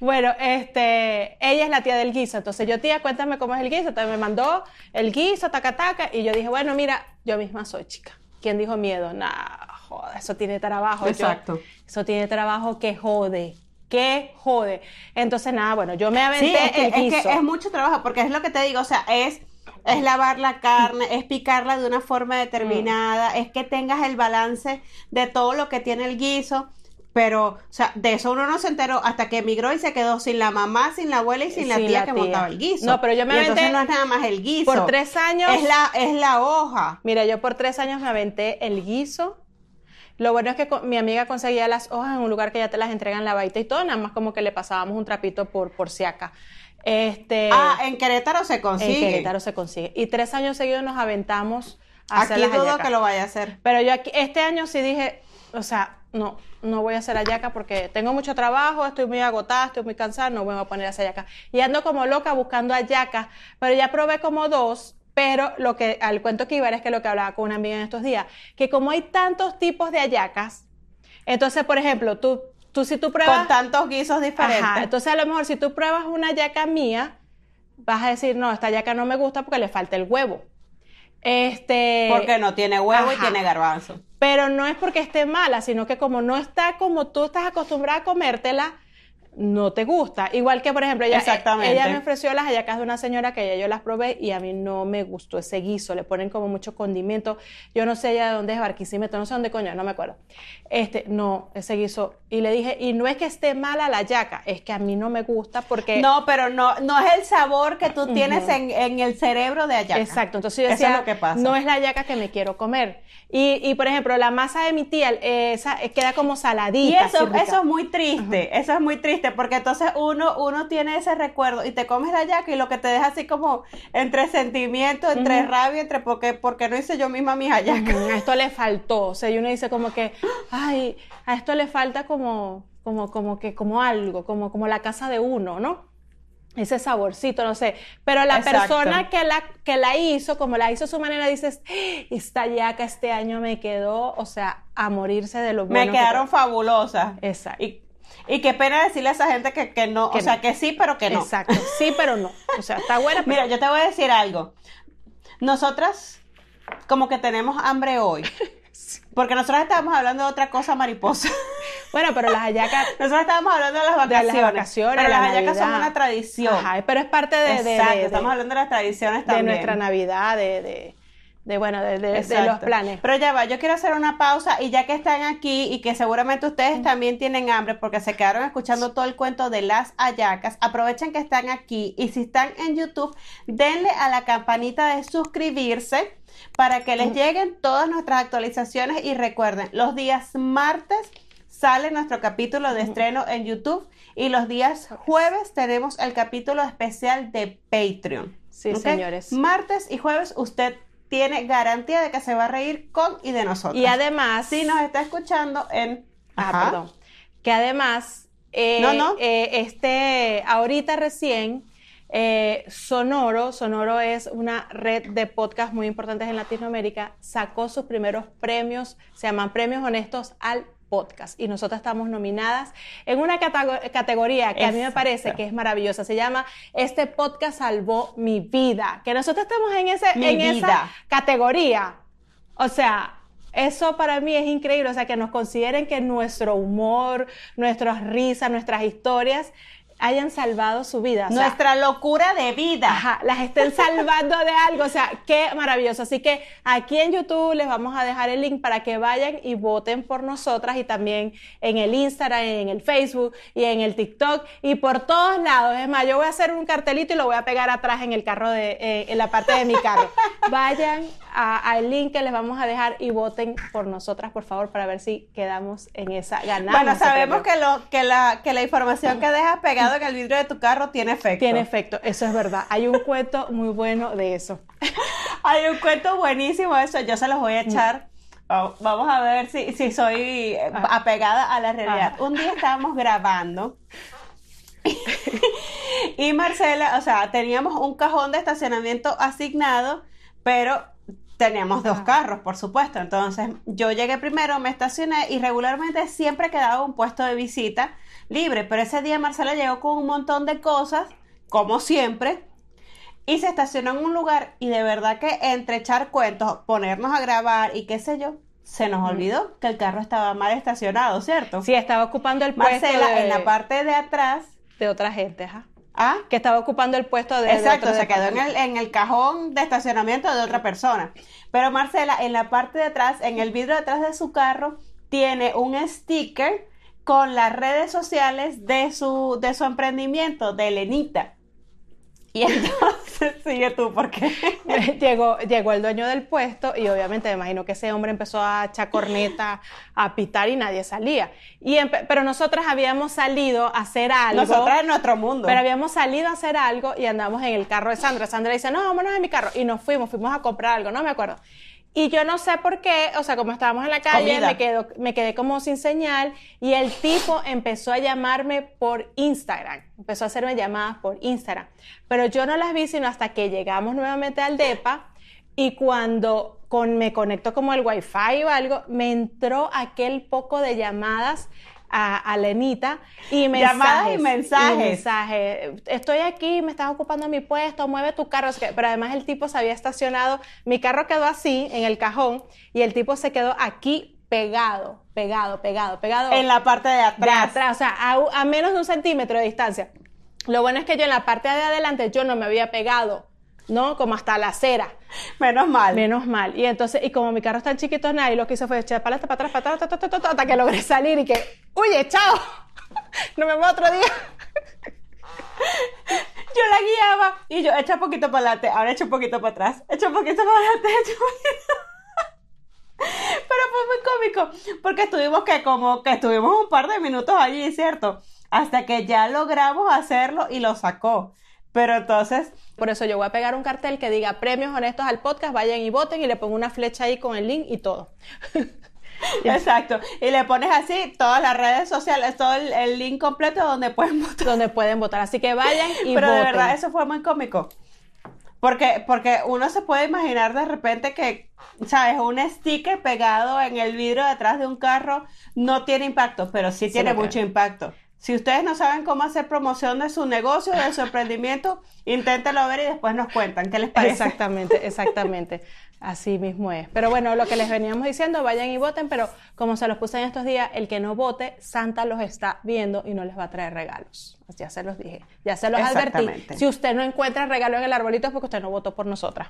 bueno, este, ella es la tía del guiso, entonces yo tía, cuéntame cómo es el guiso, entonces me mandó el guiso, taca taca, y yo dije, bueno, mira, yo misma soy chica. ¿Quién dijo miedo? Nada joda, eso tiene trabajo. Exacto. eso tiene trabajo que jode que jode. Entonces, nada, bueno, yo me aventé es que, Es que es mucho trabajo, porque es lo que te digo, o sea, es, es lavar la carne, es picarla de una forma determinada, es que tengas el balance de todo lo que tiene el guiso. Pero, o sea, de eso uno no se enteró hasta que emigró y se quedó sin la mamá, sin la abuela y sin, la, tía que montaba el guiso. No, pero yo me aventé. Entonces no es nada más el guiso. Por tres años. Es la, es la hoja. Mira, yo por tres años me aventé el guiso. Lo bueno es que mi amiga conseguía las hojas en un lugar que ya te las entregan la baita y todo, nada más como que le pasábamos un trapito por, por siaca. Este, ah, en Querétaro se consigue. En Querétaro se consigue. Y tres años seguidos nos aventamos a hacer Aquí dudo que lo vaya a hacer. Pero yo aquí, este año sí dije, o sea, no, no voy a hacer ayaca porque tengo mucho trabajo, estoy muy agotada, estoy muy cansada, no voy a poner esa ayaca. Y ando como loca buscando ayacas, pero ya probé como dos, pero lo que al cuento que iba es que lo que hablaba con una amiga en estos días, que como hay tantos tipos de ayacas, entonces, por ejemplo, tú, tú si tú pruebas... Con tantos guisos diferentes. entonces a lo mejor si tú pruebas una ayaca mía, vas a decir, no, esta ayaca no me gusta porque le falta el huevo. Este, porque no tiene huevo y tiene garbanzo. Pero no es porque esté mala, sino que como no está como tú estás acostumbrada a comértela, no te gusta. Igual que, por ejemplo, ella, ella me ofreció las hallacas de una señora que ya yo las probé y a mí no me gustó ese guiso. Le ponen como mucho condimento. Yo no sé ya de dónde es Barquisimeto, no sé dónde coño, no me acuerdo. Este, no, ese guiso. Y le dije, y no es que esté mala la hallaca, es que a mí no me gusta porque... No, pero no, no es el sabor que tú tienes en, el cerebro de hallaca. Exacto, entonces yo decía, lo que pasa. no es la hallaca que me quiero comer. Y, y por ejemplo, la masa de mi tía esa, eh, queda como saladita. Y eso, eso es muy triste, eso es muy triste, porque entonces uno, uno tiene ese recuerdo y te comes la yaca y lo que te deja así como entre sentimiento, entre rabia, entre porque, porque no hice yo misma mis hallacas. A esto le faltó, o sea, y uno dice como que, ay, a esto le falta como, como, como que, como algo, como, como la casa de uno, ¿no? ese saborcito, no sé. Pero la persona que la, que la hizo, como la hizo a su manera, dices, esta yaca este año me quedó, o sea, a morirse de lo bueno. Me quedaron fabulosas. Exacto. Y, y, qué pena decirle a esa gente que, que no, o sea, que sí, pero que no. Exacto, sí, pero no. O sea, está buena. Mira, yo te voy a decir algo. Nosotras, como que tenemos hambre hoy. Porque nosotros estábamos hablando de otra cosa mariposa. Bueno, pero las hallacas. Nosotros estábamos hablando de las vacaciones. De las vacaciones. Pero las hallacas son una tradición. Ajá, pero es parte de. Exacto, estamos hablando de las tradiciones también. De nuestra Navidad, de, de bueno, de, de, los planes. Pero ya va, yo quiero hacer una pausa y ya que están aquí y que seguramente ustedes también tienen hambre porque se quedaron escuchando todo el cuento de las hallacas, aprovechen que están aquí y si están en YouTube, denle a la campanita de suscribirse para que les lleguen todas nuestras actualizaciones y recuerden, los días martes sale nuestro capítulo de estreno en YouTube y los días jueves tenemos el capítulo especial de Patreon. Sí, señores. Martes y jueves usted tiene garantía de que se va a reír con y de nosotros. Y además, si nos está escuchando en... Ah, perdón. Que además, eh, no, no. Eh, este, ahorita recién eh, Sonoro, Sonoro es una red de podcasts muy importantes en Latinoamérica, sacó sus primeros premios, se llaman Premios Honestos al Podcast. Y nosotras estamos nominadas en una categoría que a mí me parece que es maravillosa. Se llama Este podcast salvó mi vida. Que nosotros estamos en, ese, en esa categoría. O sea, eso para mí es increíble. O sea, que nos consideren que nuestro humor, nuestras risas, nuestras historias hayan salvado su vida. Nuestra locura de vida. Ajá, las estén salvando de algo. O sea, qué maravilloso. Así que aquí en YouTube les vamos a dejar el link para que vayan y voten por nosotras y también en el Instagram, en el Facebook y en el TikTok y por todos lados. Es más, yo voy a hacer un cartelito y lo voy a pegar atrás en el carro de, eh, en la parte de mi carro. Vayan al link que les vamos a dejar y voten por nosotras, por favor, para ver si quedamos en esa ganada. Bueno, sabemos que, lo, que, la, que la información que dejas pegada en el vidrio de tu carro tiene efecto. Tiene efecto, eso es verdad. Hay un cuento muy bueno de eso. Hay un cuento buenísimo de eso, yo se los voy a echar. Vamos a ver si, si soy ah. apegada a la realidad. Ah. Un día estábamos grabando y Marcela, o sea, teníamos un cajón de estacionamiento asignado, pero teníamos dos carros, por supuesto. Entonces, yo llegué primero, me estacioné y regularmente siempre quedaba un puesto de visita libre, pero ese día Marcela llegó con un montón de cosas, como siempre, y se estacionó en un lugar y de verdad que entre echar cuentos, ponernos a grabar y qué sé yo, se nos olvidó que el carro estaba mal estacionado, ¿cierto? Sí, estaba ocupando el puesto Marcela en la parte de atrás de otra gente, ajá. ¿Ah? Que estaba ocupando el puesto de. Exacto, se quedó en el, en el cajón de estacionamiento de otra persona. Pero Marcela, en la parte de atrás, en el vidrio de atrás de su carro, tiene un sticker con las redes sociales de su, de su emprendimiento, de Elenita. Y entonces, sigue tú, ¿por qué? llegó, llegó el dueño del puesto y obviamente me imagino que ese hombre empezó a echar corneta, a pitar y nadie salía. Y pero nosotras habíamos salido a hacer algo. Nosotras en nuestro mundo. Pero habíamos salido a hacer algo y andamos en el carro de Sandra. Sandra dice, no, vámonos en mi carro. Y nos fuimos, fuimos a comprar algo, no me acuerdo. Y yo no sé por qué, o sea, como estábamos en la calle, me, quedo, me quedé como sin señal y el tipo empezó a llamarme por Instagram, empezó a hacerme llamadas por Instagram. Pero yo no las vi sino hasta que llegamos nuevamente al DEPA y cuando con, me conecto como el wifi o algo, me entró aquel poco de llamadas a, Lenita y mensajes. y mensajes. mensajes. Estoy aquí, me estás ocupando mi puesto, mueve tu carro. Pero además el tipo se había estacionado, mi carro quedó así en el cajón y el tipo se quedó aquí pegado, pegado, pegado, pegado. En la parte de atrás. De atrás, o sea, a, menos de un centímetro de distancia. Lo bueno es que yo en la parte de adelante yo no me había pegado, ¿no? Como hasta la acera. Menos mal. Menos mal. Y entonces, y como mi carro es tan chiquito, nada, y lo que hice fue echar para para atrás, para atrás, hasta que logré salir y que, oye, chao, no me voy otro día. Yo la guiaba y yo echa un poquito para adelante, ahora echo un poquito para atrás, echo un poquito para adelante, echo poquito. Pero fue muy cómico, porque estuvimos que como que estuvimos un par de minutos allí, ¿cierto? Hasta que ya logramos hacerlo y lo sacó. Pero entonces... Por eso yo voy a pegar un cartel que diga premios honestos al podcast, vayan y voten y le pongo una flecha ahí con el link y todo. Exacto. Y le pones así todas las redes sociales, todo el, link completo donde pueden votar. Donde pueden votar. Así que vayan y Pero de verdad, eso fue muy cómico. Porque, porque uno se puede imaginar de repente que, ¿sabes? Un sticker pegado en el vidrio detrás de un carro no tiene impacto, pero sí tiene mucho impacto. Si ustedes no saben cómo hacer promoción de su negocio, de su emprendimiento, inténtenlo ver y después nos cuentan qué les parece. Exactamente, exactamente. Así mismo es. Pero bueno, lo que les veníamos diciendo, vayan y voten, pero como se los puse en estos días, el que no vote, Santa los está viendo y no les va a traer regalos. Ya se los dije, ya se los advertí. Si usted no encuentra regalo en el arbolito es porque usted no votó por nosotras.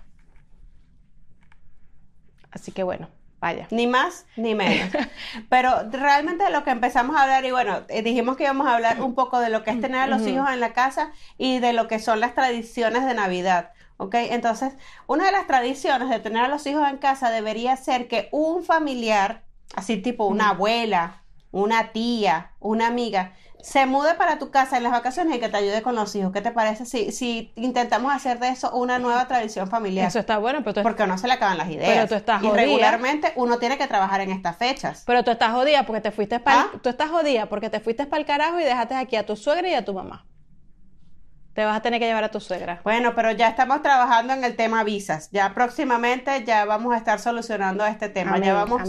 Así que bueno, Vaya. Ni más ni menos. Pero realmente de lo que empezamos a hablar, y bueno, eh, dijimos que íbamos a hablar un poco de lo que es tener a los hijos en la casa y de lo que son las tradiciones de Navidad. ¿Ok? Entonces, una de las tradiciones de tener a los hijos en casa debería ser que un familiar, así tipo una abuela, una tía, una amiga, se mude para tu casa en las vacaciones y que te ayude con los hijos. ¿Qué te parece si, si intentamos hacer de eso una nueva tradición familiar? Eso está bueno, pero tú Porque no se le acaban las ideas. Pero tú estás jodida. Y regularmente uno tiene que trabajar en estas fechas. Pero tú estás jodida porque te fuiste para... ¿Ah? Tú estás jodida porque te fuiste para el carajo y dejaste aquí a tu suegra y a tu mamá. Te vas a tener que llevar a tu suegra. Bueno, pero ya estamos trabajando en el tema visas. Ya próximamente ya vamos a estar solucionando este tema. ya vamos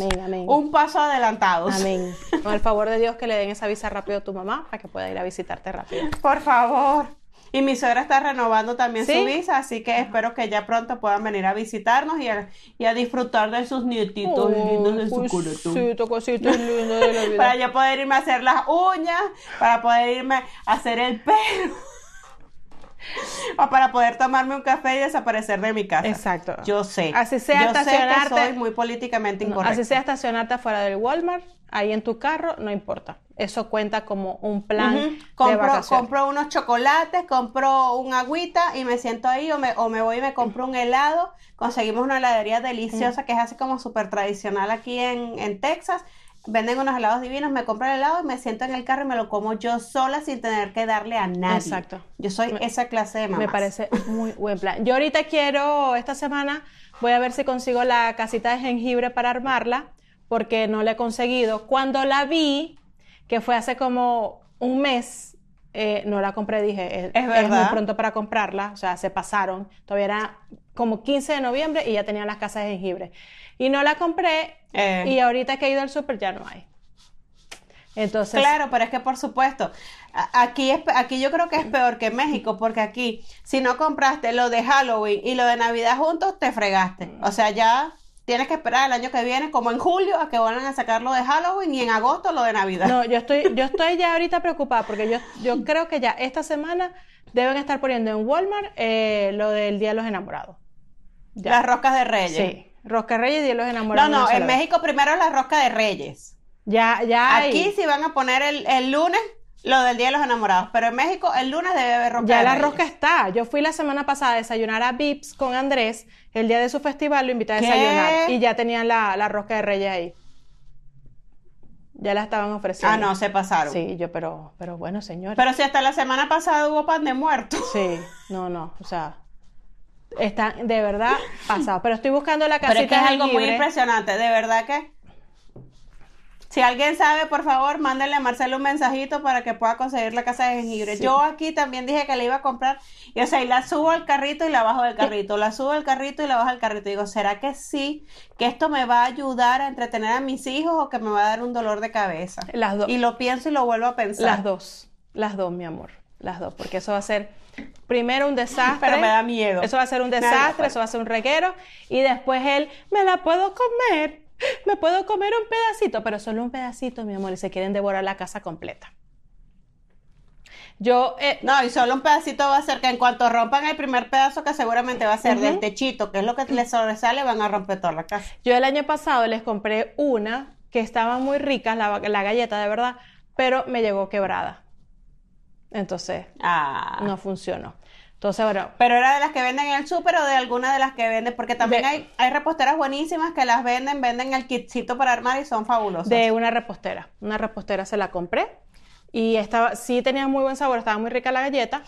un paso adelantados. Amén. Con el favor de Dios que le den esa visa rápido a tu mamá para que pueda ir a visitarte rápido. Por favor. Y mi suegra está renovando también su visa, así que espero que ya pronto puedan venir a visitarnos y a, disfrutar de sus nietitos lindos de su corazón. Cosito, lindo de la vida. para yo poder irme a hacer las uñas, para poder irme a hacer el pelo o para poder tomarme un café y desaparecer de mi casa. Exacto. Yo sé. Así sea estacionarte. soy muy políticamente incorrecto. así sea estacionarte afuera del Walmart, ahí en tu carro, no importa. Eso cuenta como un plan compro, Compro unos chocolates, compro un agüita y me siento ahí o me, o me voy y me compro un helado. Conseguimos una heladería deliciosa que es así como súper tradicional aquí en, en Texas venden unos helados divinos, me compro el helado y me siento en el carro y me lo como yo sola sin tener que darle a nadie. Exacto. Yo soy esa clase de mamá. Me parece muy buen plan. Yo ahorita quiero, esta semana, voy a ver si consigo la casita de jengibre para armarla, porque no la he conseguido. Cuando la vi, que fue hace como un mes, eh, no la compré, dije, es, es, es, muy pronto para comprarla, o sea, se pasaron, todavía era como 15 de noviembre y ya tenían las casas de jengibre. Y no la compré eh. y ahorita que he ido al súper ya no hay. Entonces, claro, pero es que por supuesto, aquí, es, aquí yo creo que es peor que México, porque aquí, si no compraste lo de Halloween y lo de Navidad juntos, te fregaste. O sea, ya tienes que esperar el año que viene, como en julio, a que vuelvan a sacar lo de Halloween y en agosto lo de Navidad. No, yo estoy, yo estoy ya ahorita preocupada, porque yo, yo creo que ya esta semana deben estar poniendo en Walmart eh, lo del Día de los Enamorados. Las roscas de Reyes. Sí. Rosca de Reyes y Día de los Enamorados. No, no, en México primero la rosca de Reyes. Ya, ya. Aquí sí van a poner el, lunes lo del Día de los Enamorados, pero en México el lunes debe haber rosca. Ya la rosca está. Yo fui la semana pasada a desayunar a Vips con Andrés, el día de su festival lo invité a desayunar y ya tenían la, la rosca de Reyes ahí. Ya la estaban ofreciendo. Ah, no, se pasaron. Sí, yo, pero, pero bueno, señor. Pero si hasta la semana pasada hubo pan de muerto. Sí, no, no, o sea, están de verdad pasados. Pero estoy buscando la casita Pero es que es algo muy impresionante, de verdad que. Si alguien sabe, por favor, mándenle a Marcelo un mensajito para que pueda conseguir la casa de jengibre. Yo aquí también dije que la iba a comprar y o sea, y la subo al carrito y la bajo del carrito, la subo al carrito y la bajo del carrito. digo, ¿será que sí? Que esto me va a ayudar a entretener a mis hijos o que me va a dar un dolor de cabeza. Las dos. Y lo pienso y lo vuelvo a pensar. Las dos, las dos, mi amor, las dos, porque eso va a ser primero un desastre. Pero me da miedo. Eso va a ser un desastre, eso va a ser un reguero. Y después él, me la puedo comer. me puedo comer un pedacito, pero solo un pedacito, mi amor, y se quieren devorar la casa completa. Yo, eh, no, y solo un pedacito va a ser que en cuanto rompan el primer pedazo, que seguramente va a ser del techito, que es lo que les sobresale, van a romper toda la casa. Yo el año pasado les compré una que estaba muy rica, la, la galleta de verdad, pero me llegó quebrada. Entonces, ah. no funcionó. Entonces, bueno. Pero era de las que venden en el súper o de alguna de las que venden, porque también hay, hay reposteras buenísimas que las venden, venden el kitcito para armar y son fabulosas. De una repostera. Una repostera se la compré y estaba, sí tenía muy buen sabor, estaba muy rica la galleta,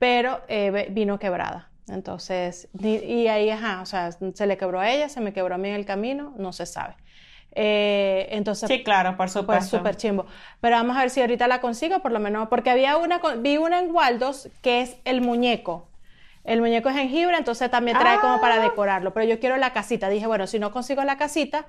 pero eh, vino quebrada. Entonces, y, ahí, ajá, o sea, se le quebró a ella, se me quebró a mí en el camino, no se sabe. Eh, entonces, sí, claro, por pues, supuesto. Pues súper chimbo. Pero vamos a ver si ahorita la consigo, por lo menos, porque había una, vi una en Waldos que es el muñeco. El muñeco es jengibre, entonces también trae como para ah. decorarlo. Pero yo quiero la casita. Dije, bueno, si no consigo la casita,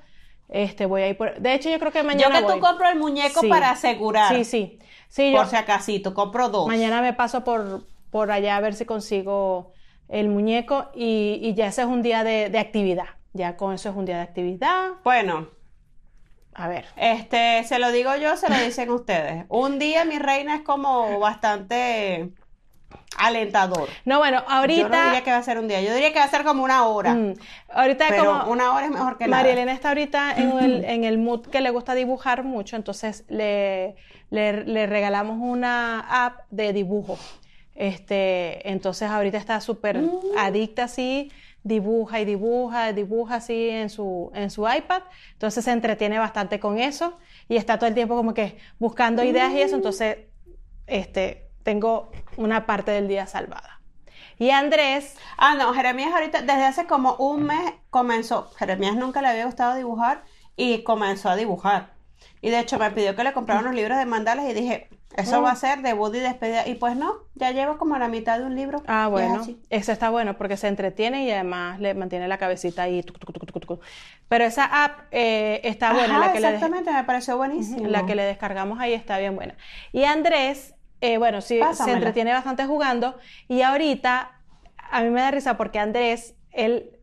este, voy a ir por... De hecho, yo creo que mañana Yo que tú compro el muñeco para asegurar. Sí, sí. sí por si acasito, compro dos. Mañana me paso por, por allá a ver si consigo el muñeco y, y ya ese es un día de, de actividad. Ya con eso es un día de actividad. Bueno, a ver. Este, se lo digo yo, se lo dicen ustedes. Un día, mi reina, es como bastante alentador. No, bueno, ahorita. Yo no diría que va a ser un día, yo diría que va a ser como una hora. Mm, ahorita Pero como. Una hora es mejor que nada. María Elena está ahorita en el, en el mood que le gusta dibujar mucho, entonces le, le, regalamos una app de dibujo. Este, entonces ahorita está súper mm. adicta así dibuja y dibuja, dibuja así en su, en su iPad, entonces se entretiene bastante con eso y está todo el tiempo como que buscando ideas y eso, entonces este, tengo una parte del día salvada. Y Andrés... Ah, no, Jeremías ahorita, desde hace como un mes comenzó, Jeremías nunca le había gustado dibujar y comenzó a dibujar. Y de hecho me pidió que le comprara unos libros de mandalas y dije, eso va a ser debut y despedida. Y pues no, ya llevo como la mitad de un libro. Ah, bueno. Eso está bueno porque se entretiene y además le mantiene la cabecita ahí. Pero esa app eh, está buena. la que exactamente, me pareció buenísima. La que le descargamos ahí está bien buena. Y Andrés, eh, bueno, sí, se entretiene bastante jugando. Y ahorita, a mí me da risa porque Andrés, él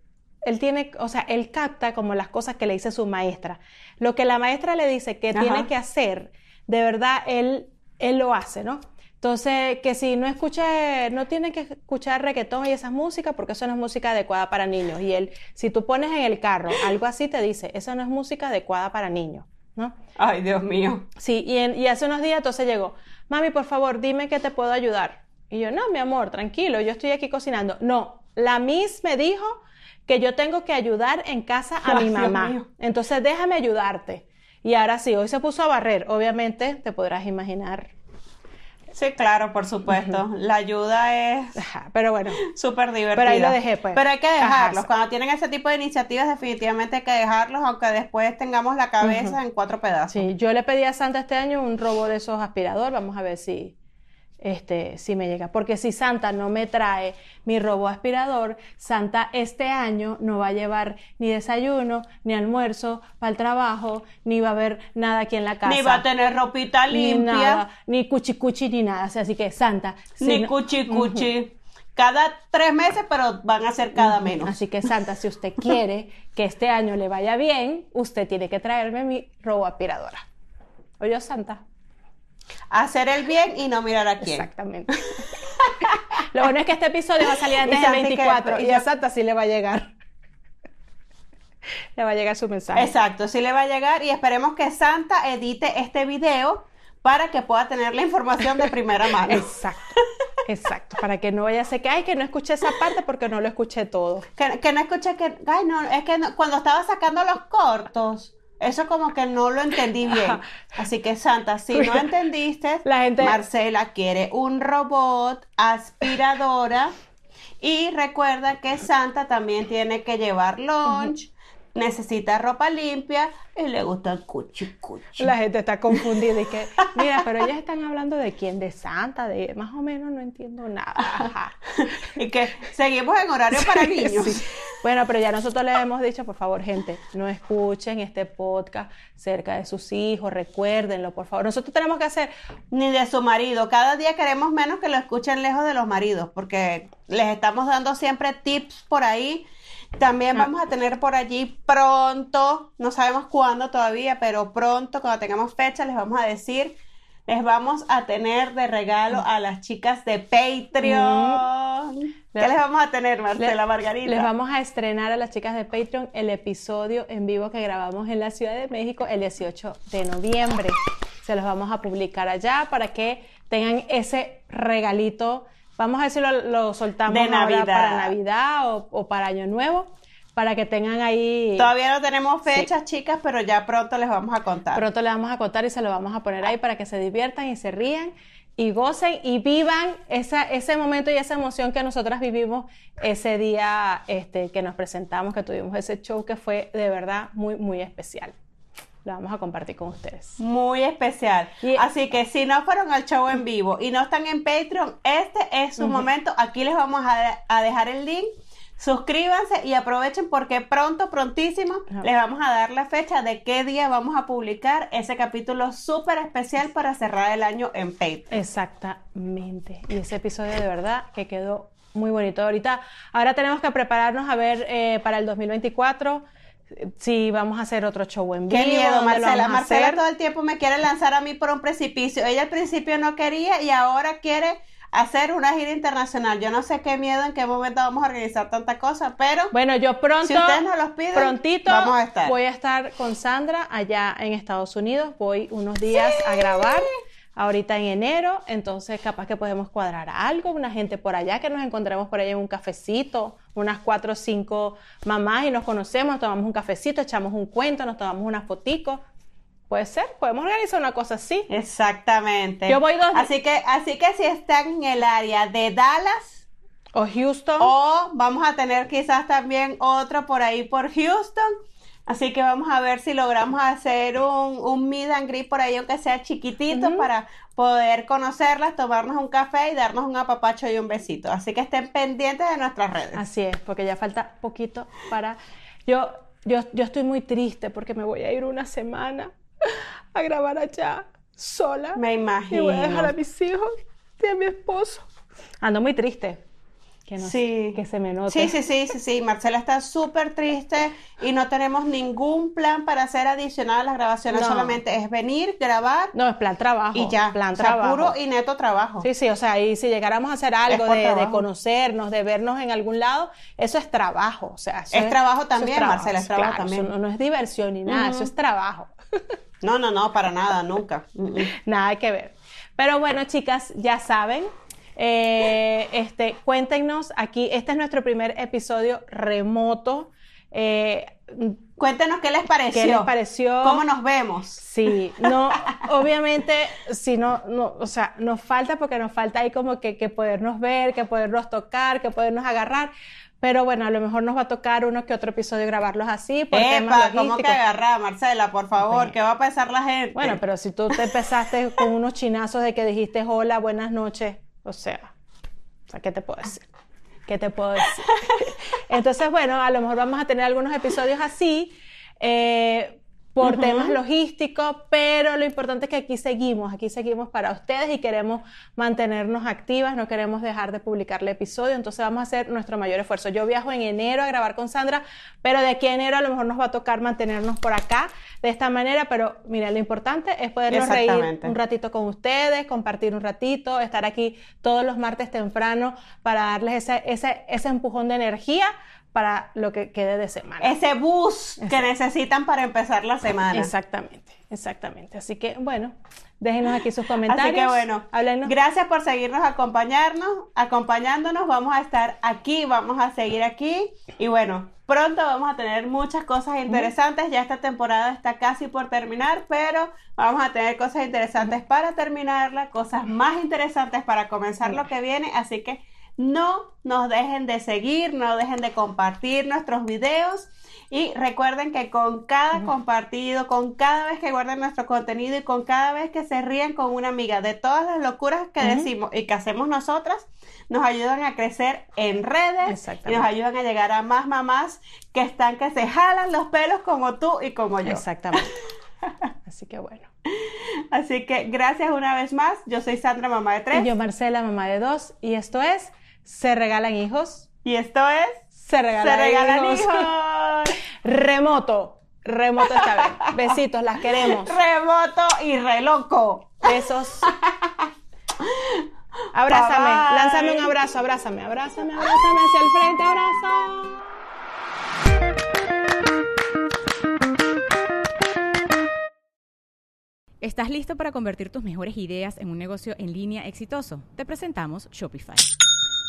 él tiene, o sea, él capta como las cosas que le dice su maestra. Lo que la maestra le dice que tiene que hacer, de verdad, él él lo hace, ¿no? Entonces, que si no escucha, no tiene que escuchar reggaetón y esas músicas porque eso no es música adecuada para niños. Y él, si tú pones en el carro algo así, te dice, eso no es música adecuada para niños, ¿no? Ay, Dios mío. Sí, y, y hace unos días entonces llegó, mami, por favor, dime que te puedo ayudar. Y yo, no, mi amor, tranquilo, yo estoy aquí cocinando. No, la Miss me dijo que yo tengo que ayudar en casa a mi mamá. Entonces, déjame ayudarte. Y ahora sí, hoy se puso a barrer. Obviamente, te podrás imaginar. Sí, claro, por supuesto. La ayuda es. pero bueno. Súper divertida. Pero ahí lo dejé, pues. Pero hay que dejarlos. Cuando tienen ese tipo de iniciativas, definitivamente hay que dejarlos, aunque después tengamos la cabeza en cuatro pedazos. Sí, yo le pedí a Santa este año un robo de esos aspirador. Vamos a ver si este, si me llega. Porque si Santa no me trae mi robo aspirador, Santa este año no va a llevar ni desayuno, ni almuerzo para el trabajo, ni va a haber nada aquí en la casa. Ni va a tener ropita limpia. Ni cuchi cuchi ni nada. así que Santa. ni cuchi cuchi. Cada tres meses, pero van a ser cada menos. Así que Santa, si usted quiere que este año le vaya bien, usted tiene que traerme mi robo aspiradora. Oye, Santa. Hacer el bien y no mirar a quién. Exactamente. Lo bueno es que este episodio va a salir antes del 24 y a Santa sí le va a llegar. Le va a llegar su mensaje. Exacto, sí le va a llegar y esperemos que Santa edite este video para que pueda tener la información de primera mano. Exacto, exacto, para que no vaya a ser que, ay, que no escuché esa parte porque no lo escuché todo. Que, no escuché que, ay, no, es que cuando estaba sacando los cortos, eso como que no lo entendí bien. Así que Santa, si no entendiste, la gente... Marcela quiere un robot aspiradora y recuerda que Santa también tiene que llevar lunch necesita ropa limpia y le gusta el cuchi cuchi. La gente está confundida y que, mira, pero ellas están hablando de quién, de Santa, de más o menos no entiendo nada. y que seguimos en horario para niños. Bueno, pero ya nosotros le hemos dicho, por favor, gente, no escuchen este podcast cerca de sus hijos, recuérdenlo, por favor. Nosotros tenemos que hacer... Ni de su marido. Cada día queremos menos que lo escuchen lejos de los maridos, porque les estamos dando siempre tips por ahí También ah. vamos a tener por allí pronto, no sabemos cuándo todavía, pero pronto, cuando tengamos fecha, les vamos a decir les vamos a tener de regalo a las chicas de Patreon. Mm. ¿Qué les vamos a tener, Marcela Margarita? Les vamos a estrenar a las chicas de Patreon el episodio en vivo que grabamos en la Ciudad de México el 18 de noviembre. Se los vamos a publicar allá para que tengan ese regalito. Vamos a ver si lo, soltamos de Navidad. para Navidad o, o para Año Nuevo para que tengan ahí. Todavía no tenemos fechas, chicas, pero ya pronto les vamos a contar. Pronto les vamos a contar y se lo vamos a poner ahí para que se diviertan y se rían y gocen y vivan esa, ese momento y esa emoción que nosotras vivimos ese día este, que nos presentamos, que tuvimos ese show que fue de verdad muy, muy especial. Lo vamos a compartir con ustedes. Muy especial. Así que si no fueron al show en vivo y no están en Patreon, este es su momento. Aquí les vamos a dejar el link Suscríbanse y aprovechen porque pronto, prontísimo, les vamos a dar la fecha de qué día vamos a publicar ese capítulo súper especial para cerrar el año en Patreon. Exactamente. Y ese episodio de verdad que quedó muy bonito. Ahorita, ahora tenemos que prepararnos a ver eh, para el 2024 si vamos a hacer otro show en vivo. Qué miedo, Marcela. Marcela todo el tiempo me quiere lanzar a mí por un precipicio. Ella al principio no quería y ahora quiere hacer una gira internacional. Yo no sé qué miedo, en qué momento vamos a organizar tanta cosa, pero bueno, yo pronto, si ustedes nos los piden, prontito vamos a estar. voy a estar con Sandra allá en Estados Unidos. Voy unos días a grabar. Ahorita en enero, entonces capaz que podemos cuadrar algo, una gente por allá, que nos encontremos por allá en un cafecito, unas cuatro o cinco mamás y nos conocemos, tomamos un cafecito, echamos un cuento, nos tomamos una fotico, Puede ser, podemos organizar una cosa así. Exactamente. Yo voy dos. Así que, así que si están en el área de Dallas o Houston, o vamos a tener quizás también otro por ahí por Houston. Así que vamos a ver si logramos hacer un, un meet and greet por ahí, aunque sea chiquitito, para poder conocerlas, tomarnos un café y darnos un apapacho y un besito. Así que estén pendientes de nuestras redes. Así es, porque ya falta poquito para... Yo, yo, yo estoy muy triste porque me voy a ir una semana a grabar allá sola. Me imagino. Y voy a dejar a mis hijos y a mi esposo. Ando muy triste. Que, no, sí. que se me note. Sí, sí, sí, sí, sí. Marcela está súper triste y no tenemos ningún plan para hacer adicional a las grabaciones. Solamente es venir, grabar. No, es plan trabajo. Y ya. Plan trabajo. puro y neto trabajo. Sí, sí, o sea, y si llegáramos a hacer algo de, conocernos, de vernos en algún lado, eso es trabajo. O sea, es, trabajo también, Marcela, es trabajo también. no, es diversión ni nada, eso es trabajo. No, no, no, para nada, nunca. nada que ver. Pero bueno, chicas, ya saben, eh, este, cuéntenos aquí, este es nuestro primer episodio remoto. Eh, Cuéntenos qué les pareció. ¿Qué les pareció? ¿Cómo nos vemos? Sí, no, obviamente, si no, no, o sea, nos falta porque nos falta ahí como que, que podernos ver, que podernos tocar, que podernos agarrar. Pero bueno, a lo mejor nos va a tocar uno que otro episodio grabarlos así. Por Epa, ¿cómo que agarrar, Marcela? Por favor, ¿qué va a pensar la gente? Bueno, pero si tú te empezaste con unos chinazos de que dijiste hola, buenas noches, o sea, o sea, ¿qué te puedo decir? ¿Qué te puedo decir? Entonces, bueno, a lo mejor vamos a tener algunos episodios así. Eh, por temas logísticos, pero lo importante es que aquí seguimos, aquí seguimos para ustedes y queremos mantenernos activas, no queremos dejar de publicar el episodio, entonces vamos a hacer nuestro mayor esfuerzo. Yo viajo en enero a grabar con Sandra, pero de aquí a enero a lo mejor nos va a tocar mantenernos por acá de esta manera, pero mira, lo importante es podernos reír un ratito con ustedes, compartir un ratito, estar aquí todos los martes temprano para darles ese, ese, ese empujón de energía para lo que quede de semana. Ese bus que necesitan para empezar la semana. Exactamente, exactamente. Así que, bueno, déjenos aquí sus comentarios. Así que, bueno, gracias por seguirnos acompañarnos, acompañándonos. Vamos a estar aquí, vamos a seguir aquí. Y bueno, pronto vamos a tener muchas cosas interesantes. Ya esta temporada está casi por terminar, pero vamos a tener cosas interesantes para terminarla, cosas más interesantes para comenzar lo que viene. Así que no nos dejen de seguir, no dejen de compartir nuestros videos. Y recuerden que con cada compartido, con cada vez que guarden nuestro contenido y con cada vez que se ríen con una amiga de todas las locuras que decimos y que hacemos nosotras, nos ayudan a crecer en redes y nos ayudan a llegar a más mamás que están que se jalan los pelos como tú y como yo. Exactamente. Así que bueno. Así que gracias una vez más. Yo soy Sandra, mamá de tres. Y yo Marcela, mamá de dos. Y esto es se regalan hijos. Y esto es Se regala, hijos. Remoto. Remoto esta vez. Besitos, las queremos. Remoto y reloco. Besos. Abrázame, lánzame un abrazo, abrázame, abrázame, abrázame hacia el frente, abrazo. ¿Estás listo para convertir tus mejores ideas en un negocio en línea exitoso? Te presentamos Shopify.